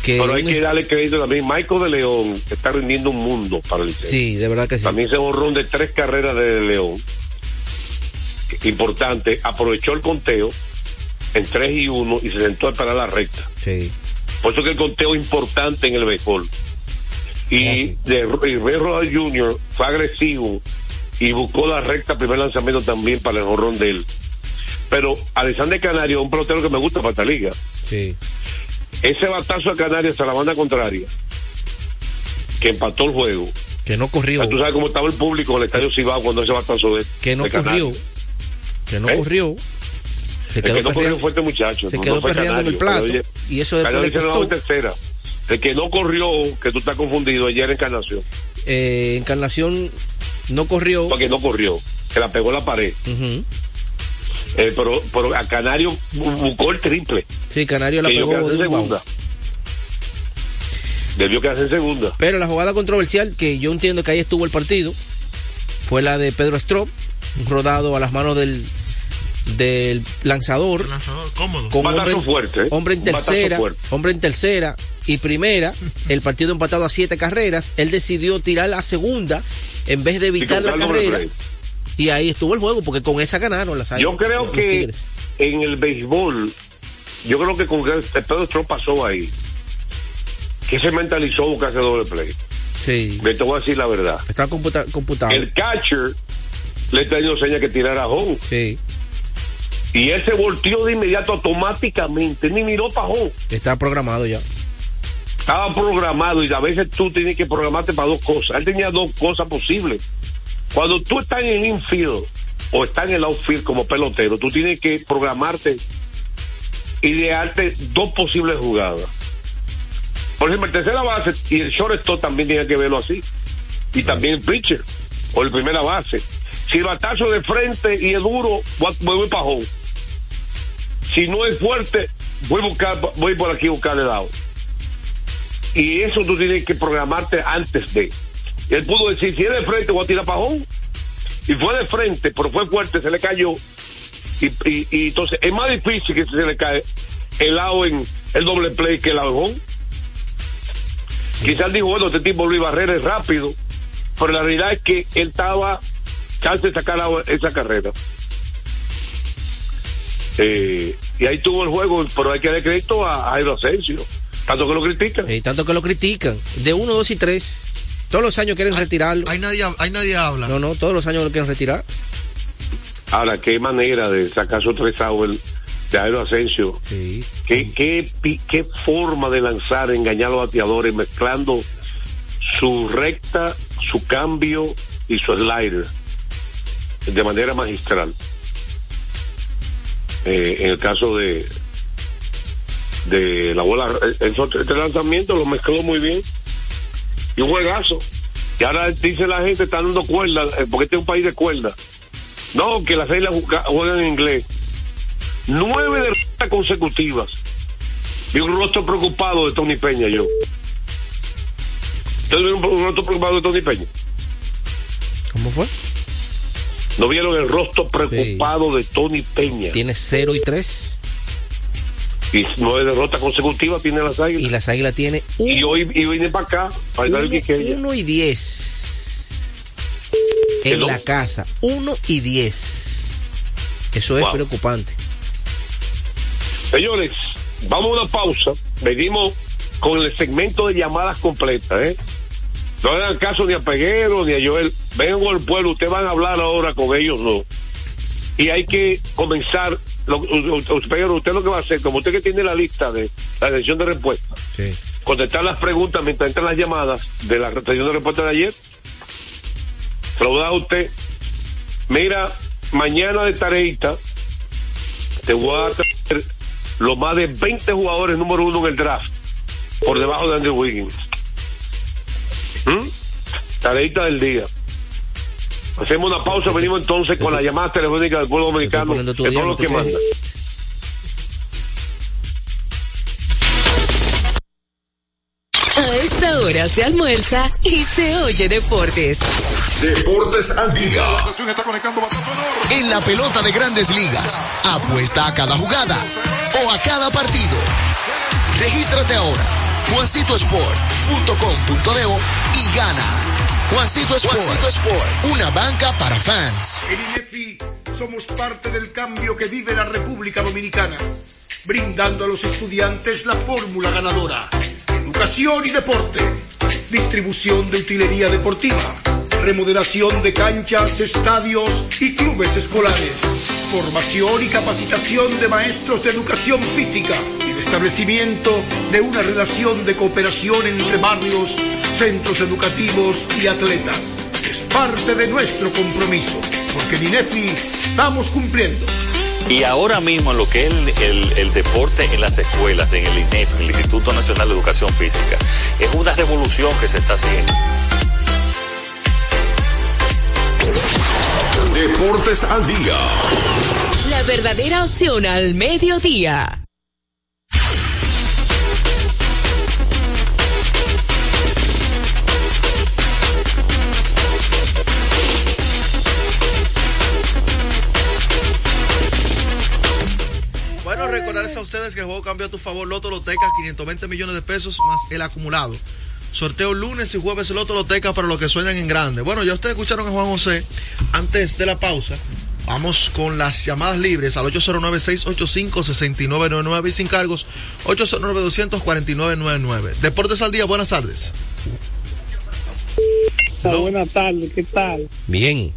que Pero hay un- que darle crédito también. Michael de León está rindiendo un mundo para el Licey. Sí, de verdad que sí. También se borró de tres carreras de León. Importante. Aprovechó el conteo en 3 y 1 y se sentó a esperar la recta. Sí. Por eso que el conteo es importante en el béisbol. Y, de, y Ray Rodas Jr. fue agresivo y buscó la recta primer lanzamiento también para el jorrón de él. Pero Alexander Canario es un pelotero que me gusta para esta liga. Sí. Ese batazo a Canarias a la banda contraria, que empató el juego. Que no corrió. Tú sabes cómo estaba el público en el estadio Cibao cuando ese batazo de Que no de corrió. Que no ¿Eh? corrió. Se El quedó que no corrió fue este muchacho. Se no quedó en el plato. Y eso después le costó. tercera. El que no corrió, que tú estás confundido, ayer en Encarnación. Eh, Encarnación no corrió. Porque no corrió, que la pegó la pared. Eh, pero, pero a Canario bu- buscó el triple. Sí, Canario la que pegó de wow. segunda. Debió quedarse en segunda. Pero la jugada controversial que yo entiendo que ahí estuvo el partido fue la de Pedro Strop, un rodado a las manos del, del lanzador. Lanzador cómodo. Con Un batazo hombre, fuerte, ¿eh? hombre en Un tercera, fuerte. hombre en tercera y primera, el partido empatado a siete carreras, él decidió tirar la segunda en vez de evitar la carrera y ahí estuvo el juego porque con esa ganaron las Yo creo que Tigres. en el béisbol, yo creo que con Pedro Strop pasó ahí, que se mentalizó buscarse doble play. Sí. Me te voy a decir la verdad. Estaba computa- computado. El catcher le está dando señas que tirara home. Sí. Y él se volteó de inmediato automáticamente, ni miró para home. Estaba programado ya. Estaba programado y a veces tú tienes que programarte para dos cosas. Él tenía dos cosas posibles. Cuando tú estás en el infield o estás en el outfield como pelotero, tú tienes que programarte, idearte dos posibles jugadas. Por ejemplo, el tercera base y el shortstop también tiene que verlo así. Y también el pitcher o el primera base. Si el batazo de frente y es duro, voy, para home. Si no es fuerte, voy buscar, voy por aquí a buscar el lado. Y eso tú tienes que programarte antes de. Él pudo decir, si es de frente, voy a tirar home. Y fue de frente, pero fue fuerte, se le cayó. Y, entonces es más difícil que se le cae el lado en el doble play que el lado. Quizás dijo, bueno, este tipo Luis Barrera es rápido, pero la realidad es que él estaba chance de sacar esa carrera. Eh, y ahí tuvo el juego, pero hay que dar crédito a, a Jairo. Tanto que lo critican. Y tanto que lo critican. De uno, dos y tres. Todos los años quieren retirarlo. Ahí nadie, ahí nadie habla. No, no, todos los años lo quieren retirar. Ahora, qué manera de sacar su tres el- de Jairo Asensio. Sí. Qué, qué forma de lanzar, engañar a los bateadores, mezclando su recta, su cambio y su slider de manera magistral. Eh, en el caso de de la bola. El, este lanzamiento lo mezcló muy bien. Y un juegazo. Y ahora dice la gente, está dando cuerda, eh, porque este es un país de cuerda. No, que las islas juegan en inglés. Nueve derrotas consecutivas. Y un rostro preocupado de Tony Peña, yo. ¿Ustedes vieron un rostro preocupado de Tony Peña? ¿Cómo fue? ¿No vieron el rostro preocupado de Tony Peña? Tiene 0 y 3. Y nueve derrotas consecutivas tiene las águilas. Y las águilas tiene. y hoy y viene para acá, para uno, el. 1 y 10. En ¿Hello? la casa. 1 y 10. Eso es Wow. preocupante. Señores, vamos a una pausa. Venimos con el segmento de llamadas completas, ¿eh? No hagan caso ni a Peguero ni a Joel. Vengan con el pueblo, ustedes van a hablar ahora con ellos, no. Y hay que comenzar. Lo, usted lo que va a hacer, como usted que tiene la lista de la sesión de respuesta, Sí. contestar las preguntas mientras entran las llamadas de la sesión de respuesta de ayer. Se lo da a usted. Mira, mañana de tareita te voy a traer los más de 20 jugadores número uno en el draft por debajo de Andrew Wiggins. ¿Mm? Tareita del día. Hacemos una pausa, venimos entonces con las llamadas telefónicas del pueblo dominicano, pueblo no te que manda. A esta hora se almuerza y se oye deportes. Deportes al día. En la pelota de grandes ligas, apuesta a cada jugada o a cada partido. Regístrate ahora, juancitosport.com.de y gana. Juancito Sport, Sport, una banca para fans. En INEFI somos parte del cambio que vive la República Dominicana, brindando a los estudiantes la fórmula ganadora. Educación y deporte, distribución de utilería deportiva, remodelación de canchas, estadios y clubes escolares, formación y capacitación de maestros de educación física establecimiento de una relación de cooperación entre barrios, centros educativos y atletas. Es parte de nuestro compromiso, porque en INEFI estamos cumpliendo. Y ahora mismo lo que es el, el- el deporte en las escuelas, en el INEF, el Instituto Nacional de Educación Física, es una revolución que se está haciendo. Deportes al día. La verdadera opción al mediodía. Recordarles a ustedes que el juego cambió a tu favor Loto Loteca, 520 millones de pesos más el acumulado. Sorteo lunes y jueves Loto Loteca para los que sueñan en grande. Bueno, ya ustedes escucharon a Juan José antes de la pausa. Vamos con las llamadas libres al 809-685-6999 y sin cargos 809-249-99. Deportes al día, buenas tardes. Buenas tardes, ¿qué tal? Bien.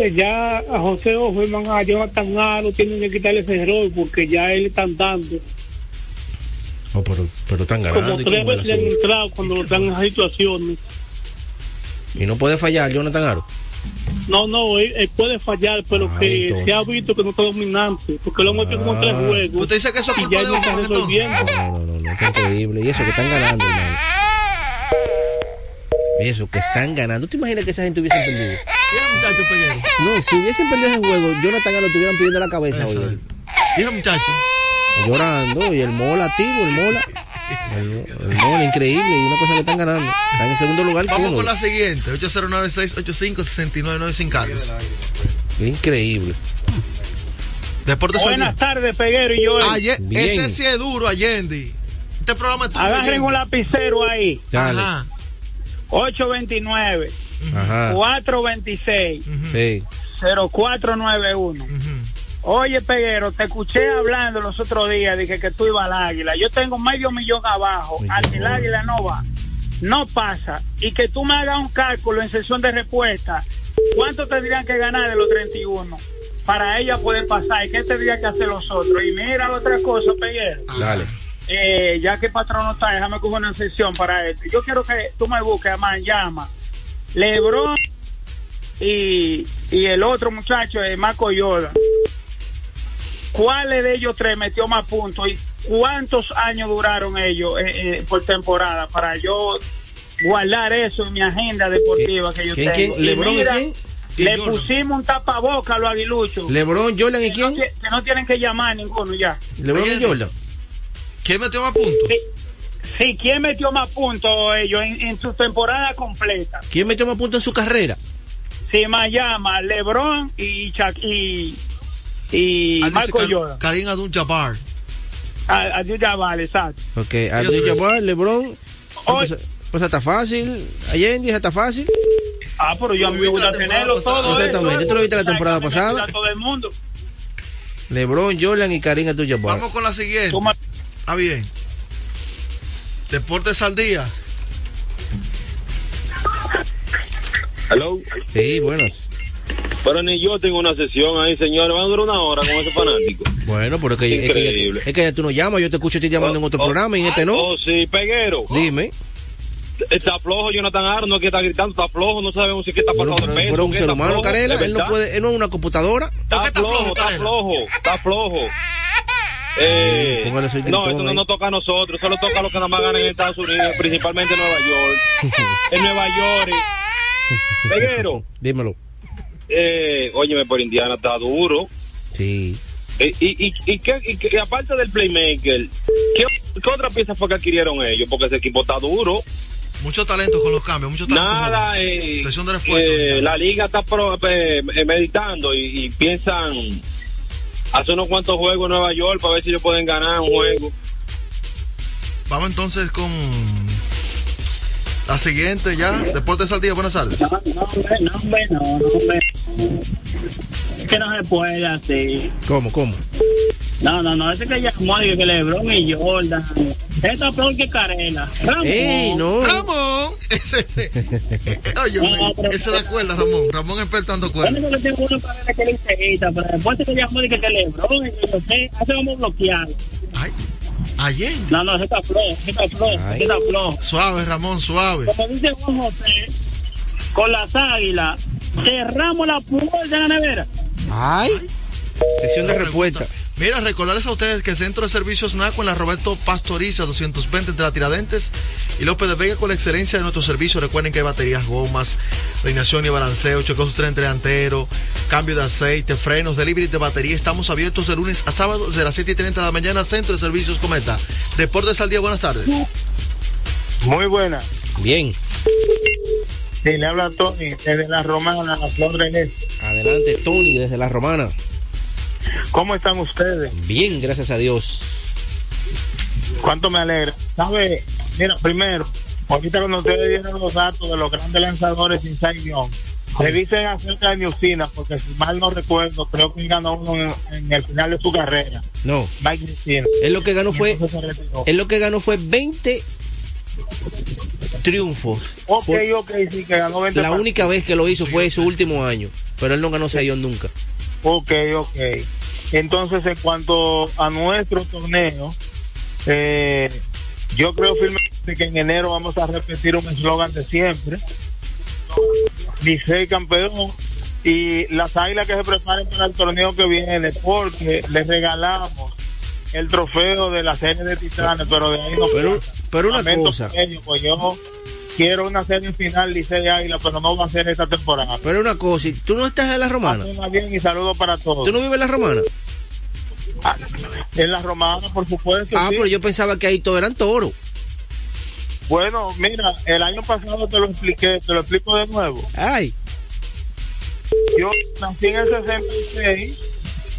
Eh, ya a José Offerman, a Jonathan Aro tienen que quitarle ese rol porque ya él están dando. Oh, pero, pero están ganando. Como ¿y tres veces le han entrado cuando lo están en esas situaciones. Y no puede fallar Jonathan Aro. No, no, él, él puede fallar, pero Ah, que entonces. se ha visto que no está dominante, porque lo han hecho como tres juegos. ¿Usted dice que eso es y culpa ya no está resolviendo. No, no, no, no, es increíble. Y eso que están ganando, hermano. Y eso que están ganando. ¿Tú te imaginas que esa gente hubiese No, si hubiesen perdido ese juego, Jonathan lo estuvieran pidiendo la cabeza hoy. Dijo muchacho. Llorando, y el Mola activo, el Mola. El, el Mola, increíble, y una cosa que están ganando. Están en segundo lugar. Vamos con la siguiente, 809-685-6999 sin cargos. Increíble. Deportes Buenas tardes, Peguero y yo. Ese sí es duro, Allende. Este programa es tuyo, Agarren Allende. un lapicero ahí. Dale. Ajá. 829 Ajá. 426 Sí. 0491. Oye, Peguero, te escuché hablando los otros días, dije que tú ibas al águila. Yo tengo medio millón abajo, al que el águila no va, no pasa. Y que tú me hagas un cálculo en sesión de respuesta, ¿cuánto tendrían que ganar de los 31? Para ella poder pasar, ¿y qué tendría que hacer los otros? Y mira la otra cosa, Peguero. Dale. Eh, ya que el patrón no está, déjame coger una sesión para esto. Yo quiero que tú me busques a Manjama, Lebron y, y el otro muchacho, eh, Marco Yoda. ¿cuáles de ellos tres metió más puntos y cuántos años duraron ellos eh, eh, por temporada para yo guardar eso en mi agenda deportiva que yo ¿Quién, tengo? quién? ¿Lebron y mira, quién? Le Jordan. pusimos un tapaboca a los aguiluchos. LeBron, Jordan y Que quién? Que no tienen que llamar ninguno ya. LeBron y Jordan. ¿Quién metió más puntos? Sí, sí, ¿quién metió más puntos ellos en, en su temporada completa? ¿Quién metió más puntos en su carrera? Sí, llama LeBron y Chuck y, y Ah, Kar- Jordan. Karim Abdul-Jabbar. A- Abdul Jabbar, exacto. Ok, Abdul Jabbar, LeBron. Pues, pues está fácil. Allende está fácil. Ah, pero yo a mí me gusta tenerlo todo. Exactamente, eso, tú lo viste la temporada pasada. todo el mundo. LeBron, Jordan y Karim Abdul Jabbar. Vamos con la siguiente. Ah, bien. Deportes al día. Hello. Sí, buenas. Pero ni yo tengo una sesión ahí, señores. Van a durar una hora con ese fanático. Bueno, pero es que, es que, Increíble. es que ya tú no llamas, yo te escucho a ti llamando en otro programa y en este no. Oh, sí, peguero. Dime. Está flojo Jonathan Aaron, no es que está gritando, está flojo, no sabemos si es que está pasando de peso. Pero un ser humano, Carela, él no puede, él no es una computadora. Está, flojo, está flojo, está flojo. Eh, su no, eso no nos toca a nosotros, solo toca a los que nada más ganan en Estados Unidos, principalmente en Nueva York. en Nueva York. Peguero, Dímelo. eh, óyeme, por Indiana está duro. Sí. Eh, y, y, y, qué- y qué- y aparte del playmaker, ¿qué, qué otra pieza fue que adquirieron ellos? Porque ese equipo está duro. Mucho talento con los cambios, mucho talento. Nada, eh, de eh, la liga está pro- eh, eh, meditando y, y piensan hacer unos cuantos juegos en Nueva York para ver si ellos pueden ganar un juego. Vamos entonces con la siguiente ya. Deportes al día, buenas tardes. No, hombre, no, hombre, no, no, hombre. Es que no se puede así. ¿Cómo, cómo? No, no, no, ese que llamó dije que LeBron y Jordan. Esto es peor que Carela. Ramón. ¡Ey, no! Ramón, ese, ese. Oye, No, pero- ese de acuerdo, Ramón. Ramón expertando Bueno, cuerda. yo le tengo una carrera que le enseguida, pero después que llamó dije que LeBron y yo sé, hace vamos bloqueado. Ayer. No, no, ese está flojo, ese está flojo, ese está flojo. Suave, Ramón, suave. Como dice Juan José, con las águilas, cerramos la puerta de la nevera. Ay. Sesión de respuesta. Mira, recordarles a ustedes que el Centro de Servicios NACO en la Roberto Pastoriza 220 entre la Tiradentes y López de Vega con la excelencia de nuestro servicio. Recuerden que hay baterías, gomas, alineación y balanceo, chequeo su tren delantero, cambio de aceite, frenos, delivery de batería. Estamos abiertos de lunes a sábado desde las 7 y 30 de la mañana. Centro de Servicios Cometa. Deportes al día, buenas tardes. Muy buena. Bien. Sí, le habla Tony desde la Romana, Flor del Este. Adelante, Tony, desde la Romana. ¿Cómo están ustedes? Bien, gracias a Dios. ¿Cuánto me alegra? ¿Sabe? Mira, primero, ahorita cuando ustedes dieron los datos de los grandes lanzadores sin Young, revisen acerca de Newsina, porque si mal no recuerdo, creo que ganó uno en, en el final de su carrera. No. Mike Newsina. Él lo que ganó fue. Él lo que ganó fue 20 triunfos. Ok, Por- ok, sí, que ganó 20 La única vez que lo hizo fue su último año. Pero él no ganó Sayón nunca. Ok, ok. Entonces, en cuanto a nuestro torneo, eh, yo creo firmemente que en enero vamos a repetir un eslogan de siempre. Licey campeón y las águilas que se preparen para el torneo que viene porque les regalamos el trofeo de la serie de titanes, pero de ahí no Pero, pero una cosa. pues yo quiero una serie final Licey Águila, pero no va a ser esta temporada. Pero una cosa, tú no estás en la Romana. Bien y saludos para todos. ¿Tú no vives en la Romana? En la romana, por supuesto. Ah, sí. pero yo pensaba que ahí todos eran toros. Bueno, mira, el año pasado te lo expliqué, te lo explico de nuevo. Ay. Yo nací en el 66,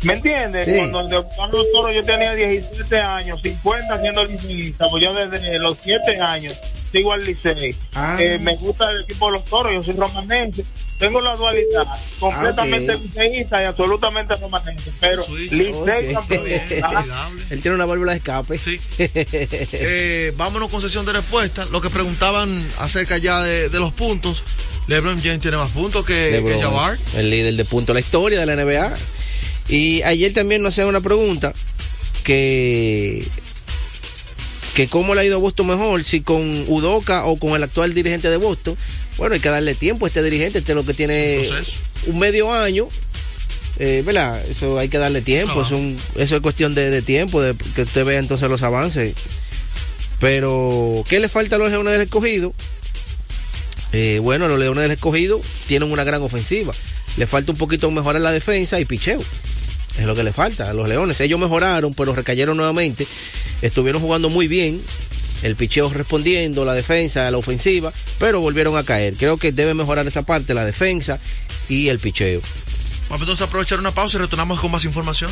¿me entiendes? Sí. Cuando debutaron los toros yo tenía 17 años, 50 siendo liceísta, pues yo desde los 7 años sigo al licey. Ah. Eh, me gusta el equipo de los toros, yo soy romanense. Tengo la dualidad, completamente Ah, ok. liceísta y absolutamente romanense, pero licey Ok. campeón. Ah, Él tiene una válvula de escape. Sí. Eh, vámonos con sesión de respuesta. Lo que preguntaban acerca ya de, de los puntos. LeBron James tiene más puntos que, LeBron que Jabbar. es el líder de punto de la historia de la NBA. Y ayer también nos hacían una pregunta que que cómo le ha ido a Boston mejor, si con Udoca o con el actual dirigente de Boston. Bueno, hay que darle tiempo a este dirigente, este es lo que tiene un medio año eh, ¿verdad? Eso hay que darle tiempo, es un- eso es cuestión de, de tiempo, de que usted vea entonces los avances. Pero, ¿qué le falta a los Leones del Escogido? Eh, bueno, los Leones del Escogido tienen una gran ofensiva. Le falta un poquito mejorar la defensa y picheo. Es lo que le falta a los Leones. Ellos mejoraron, pero recayeron nuevamente. Estuvieron jugando muy bien. El picheo respondiendo, la defensa, la ofensiva, pero volvieron a caer. Creo que debe mejorar esa parte, la defensa y el picheo. Vamos entonces a aprovechar una pausa y retornamos con más información.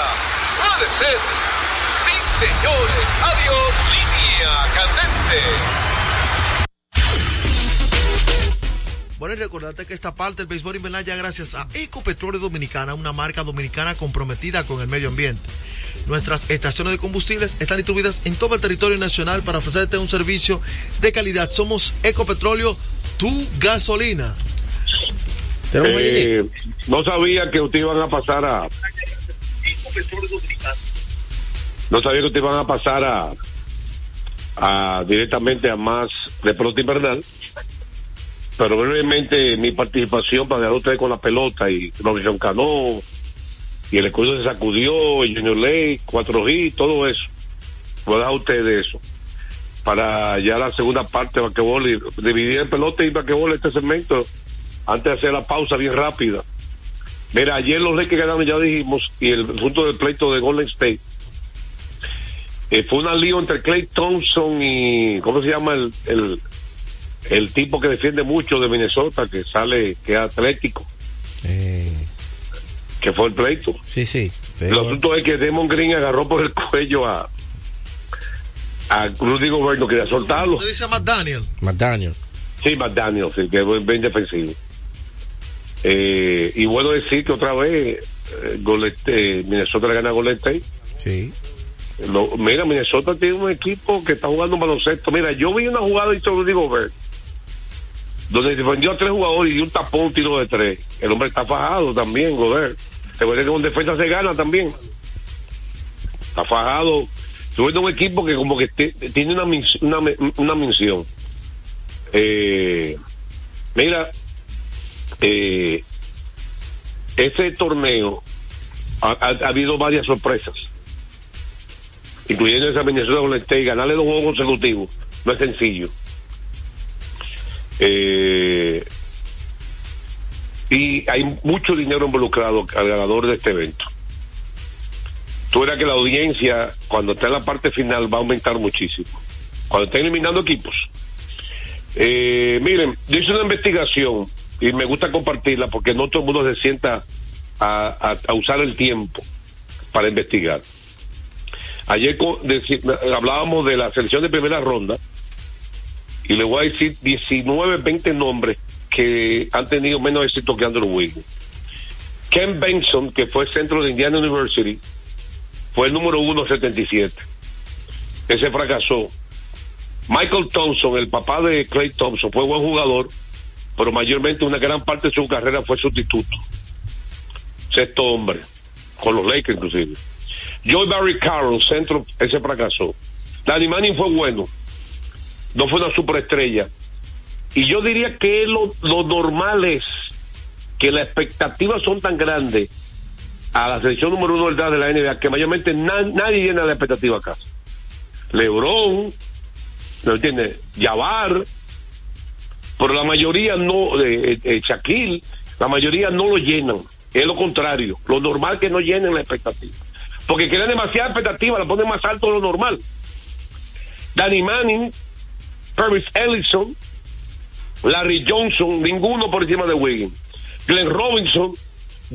Puede ser. Sí, señores. Adiós. Línea candente. Bueno, y recordarte que esta parte del béisbol invernal ya gracias a Ecopetróleo Dominicana, una marca dominicana comprometida con el medio ambiente. Nuestras estaciones de combustibles están distribuidas en todo el territorio nacional para ofrecerte un servicio de calidad. Somos Ecopetróleo, tu gasolina. Eh, no sabía que ustedes iban a pasar a. No sabía que ustedes iban a pasar a, directamente a más de pelota invernal. Pero brevemente mi participación para dejar ustedes con la pelota y Robinson Cano y el escudo se sacudió, y Junior Ley, 4G, todo eso. Voy a dejar a ustedes eso. Para ya la segunda parte de basquetbol y dividir en pelota y basquetbol este segmento antes de hacer la pausa bien rápida. Mira, ayer los Lakers ganaron, ya dijimos, y el punto del pleito de Golden State. Eh, fue una lío entre Clay Thompson y, ¿cómo se llama el, el, el tipo que defiende mucho de Minnesota, que sale, que es atlético? Que fue el pleito. Sí, sí. El asunto es que Demon Green agarró por el cuello a, a Rudy Gobert, no quería soltarlo. Usted dice a Matt Daniel. McDaniel. Sí, McDaniel, sí, que es bien defensivo. Eh, y bueno decir que otra vez eh, Golden State- Minnesota le gana a Golden State. Sí. Lo- mira, Minnesota tiene un equipo que está jugando baloncesto. Mira, yo vi una jugada y te lo digo, ver, donde defendió a tres jugadores y dio un tapón, un tiro de tres. El hombre está fajado también, Goder. Recuerda que con defensa se gana también. Está fajado. Ves un equipo que como que te- tiene una, una, una misión. Eh, mira, eh, ese torneo ha, ha- ha habido varias sorpresas incluyendo esa Venezuela con y ganarle dos juegos consecutivos no es sencillo. Eh, y hay mucho dinero involucrado al ganador de este evento. Tú verás que la audiencia cuando está en la parte final va a aumentar muchísimo. Cuando estén eliminando equipos. Eh, miren yo hice una investigación y me gusta compartirla porque no todo el mundo se sienta a, a- usar el tiempo para investigar Ayer hablábamos de la selección de primera ronda y le voy a decir 19, 20 nombres que han tenido menos éxito que Andrew Wiggins. Ken Benson, que fue centro de Indiana University, fue el número uno 77. Ese fracasó. Michael Thompson, el papá de Clay Thompson, fue buen jugador, pero mayormente una gran parte de su carrera fue sustituto. Sexto hombre, con los Lakers inclusive. Joy Barry Carroll, centro, ese fracasó. Danny Manning fue bueno, no fue una superestrella. Y yo diría que lo, lo normal es que las expectativas son tan grandes a la selección número uno de la NBA que mayormente na- nadie llena la expectativa acá. Lebron, ¿no entiendes? Jabbar, pero la mayoría no, eh, eh, Shaquille, la mayoría no lo llenan. Es lo contrario. Lo normal que no llenen la expectativa. Porque crean demasiada expectativa, la ponen más alto de lo normal. Danny Manning, Paris Ellison, Larry Johnson, ninguno por encima de Wiggins. Glenn Robinson,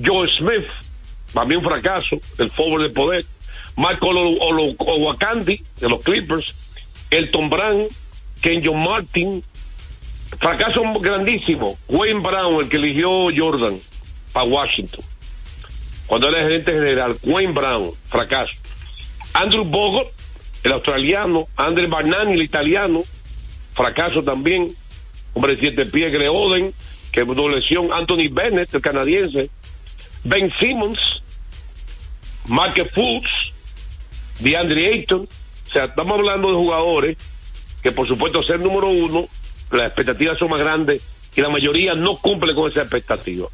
Joe Smith, también un fracaso, el forward del poder. Michael Owakandi, de los Clippers. Elton Brand, Kenjo Martin. Fracaso grandísimo. Wayne Brown, el que eligió Jordan para Washington. Cuando era gerente general. Wayne Brown, fracaso. Andrew Bogut, el australiano. Andre Barnani, el italiano. Fracaso también. Hombre de siete pies, Greg Oden, que doble lesión. Anthony Bennett, el canadiense. Ben Simmons. Mark Fultz. DeAndre Ayton. O sea, estamos hablando de jugadores que por supuesto ser número uno, las expectativas son más grandes y la mayoría no cumple con esa expectativa.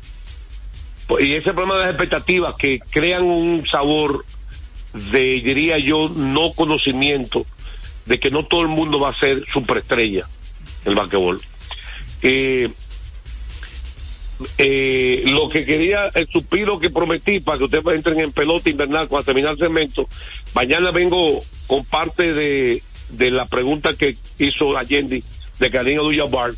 Pues, Y ese problema de las expectativas que crean un sabor de, diría yo, no conocimiento de que no todo el mundo va a ser superestrella en el basquetbol. Eh, eh, lo que quería, el suspiro que prometí para que ustedes entren en pelota invernal cuando terminar el segmento, mañana vengo con parte de, de la pregunta que hizo Allende de Karina Abdul-Jabbar,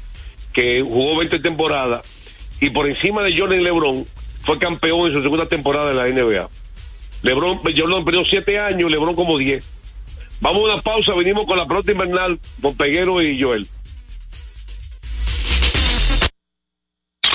que jugó 20 temporadas y por encima de Jordan Lebron fue campeón en su segunda temporada de la NBA. Lebron, Jordan perdió 7 años, Lebron como 10. Vamos a una pausa, venimos con la pelota invernal con Peguero y Joel.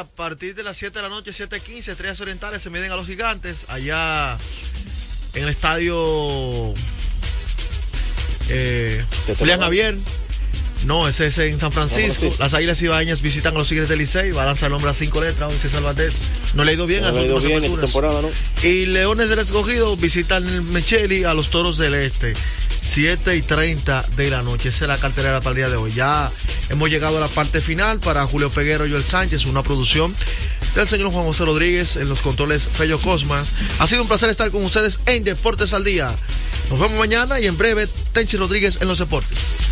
A partir de las 7 de la noche, 7.15, Estrellas Orientales se miden a los gigantes allá en el estadio eh, Julián Javier. No, ese es en San Francisco. Las Águilas visitan a los Tigres del Licey. Va a lanzar el hombre a cinco letras. Hoy César Valdés. No le ha ido bien. No a le ha ido bien esta temporada, ¿no? Y Leones del Escogido visitan el Mecheli a los Toros del Este. 7 y 30 de la noche. Esa es la cartelera para el día de hoy. Ya hemos llegado a la parte final para Julio Peguero y Joel Sánchez, una producción del señor Juan José Rodríguez en los controles Fello Cosma. Ha sido un placer estar con ustedes en Deportes al Día. Nos vemos mañana y en breve Tenchi Rodríguez en los. Deportes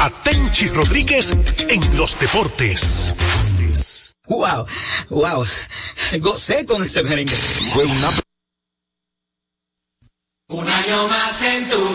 a Tenchi Rodríguez en los deportes. Wow, wow, gocé con ese merengue. Fue una Un año más en tu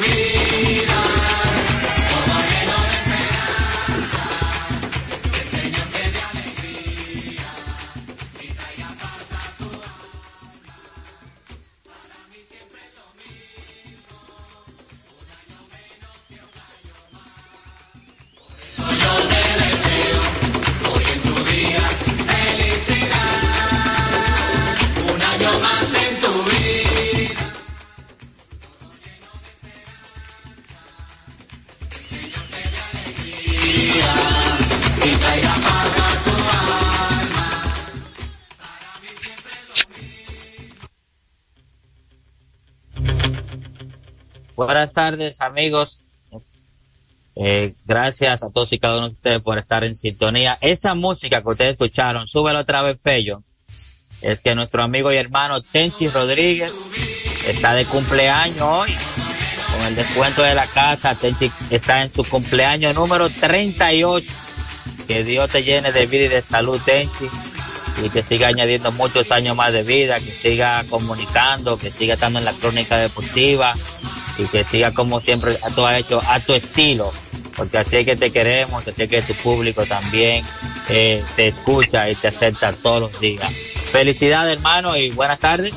Buenas tardes, amigos. Eh, gracias a todos y cada uno de ustedes por estar en sintonía. Esa música que ustedes escucharon, súbelo otra vez, Pello. Es que nuestro amigo y hermano Tenchi Rodríguez está de cumpleaños hoy. Con el descuento de la casa, Tenchi está en su cumpleaños número 38. Que Dios te llene de vida y de salud, Tenchi. Y que siga añadiendo muchos años más de vida, que siga comunicando, que siga estando en la crónica deportiva y que siga como siempre tú has hecho a tu estilo, porque así es que te queremos, así es que tu público también eh, te escucha y te acepta todos los días. Felicidades hermano y buenas tardes.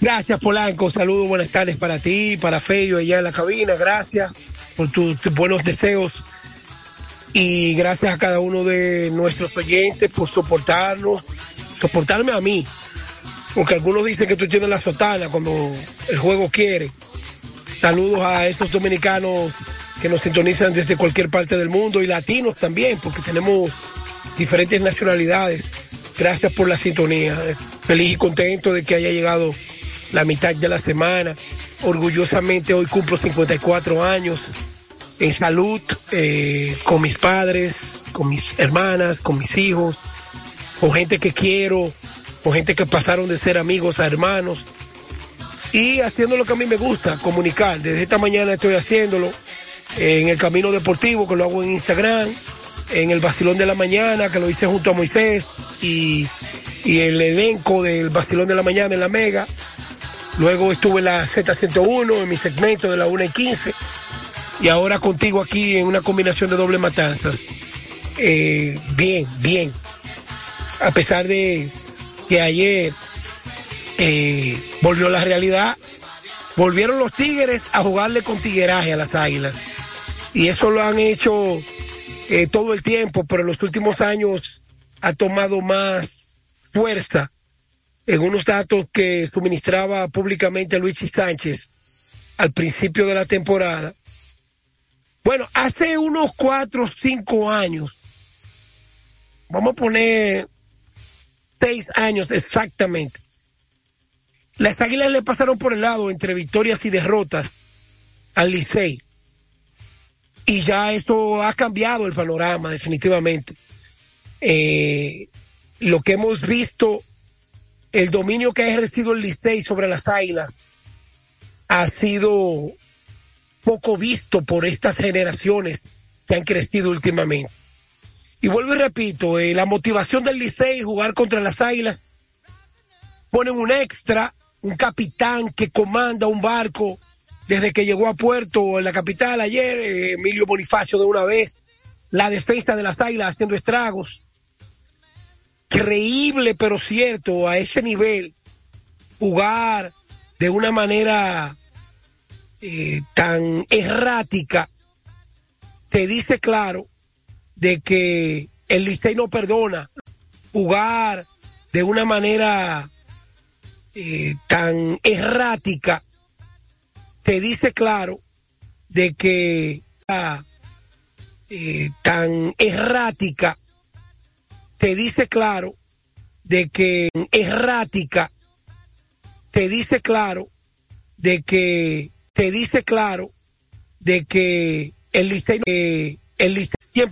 Gracias Polanco, saludos, buenas tardes para ti, para Fello allá en la cabina, gracias por tus, tus buenos deseos y gracias a cada uno de nuestros oyentes por soportarnos, soportarme a mí, porque algunos dicen que tú tienes la sotana cuando el juego quiere. Saludos a estos dominicanos que nos sintonizan desde cualquier parte del mundo y latinos también, porque tenemos diferentes nacionalidades. Gracias por la sintonía. Feliz y contento de que haya llegado la mitad de la semana. Orgullosamente hoy cumplo 54 años en salud, eh, con mis padres, con mis hermanas, con mis hijos, con gente que quiero, con gente que pasaron de ser amigos a hermanos y haciendo lo que a mí me gusta, comunicar. Desde esta mañana estoy haciéndolo en el camino deportivo, que lo hago en Instagram, en el Basilón de la Mañana, que lo hice junto a Moisés y, y el elenco del Basilón de la Mañana en la Mega. Luego estuve en la Z101, en mi segmento de la 1 y 15. Y ahora contigo aquí en una combinación de doble matanzas. Eh, bien, bien. A pesar de que ayer eh, volvió la realidad, volvieron los Tigres a jugarle con tigueraje a las Águilas. Y eso lo han hecho eh, todo el tiempo, pero en los últimos años ha tomado más fuerza en unos datos que suministraba públicamente Luigi Sánchez al principio de la temporada. Bueno, hace unos cuatro o cinco años, vamos a poner seis años exactamente, las águilas le pasaron por el lado entre victorias y derrotas al Licey. Y ya esto ha cambiado el panorama definitivamente. Eh, lo que hemos visto, el dominio que ha ejercido el Licey sobre las águilas ha sido poco visto por estas generaciones que han crecido últimamente. Y vuelvo y repito, eh, la motivación del Licey jugar contra las águilas ponen un extra, un capitán que comanda un barco desde que llegó a Puerto, en la capital ayer, eh, Emilio Bonifacio de una vez, la defensa de las águilas haciendo estragos. Creíble, pero cierto, a ese nivel, jugar de una manera eh, tan errática, te dice claro de que el Licey no perdona jugar de una manera eh, tan errática, te dice claro de que ah, eh, tan errática, te dice claro de que errática, te dice claro de que te dice claro de que el Licey, eh, el siempre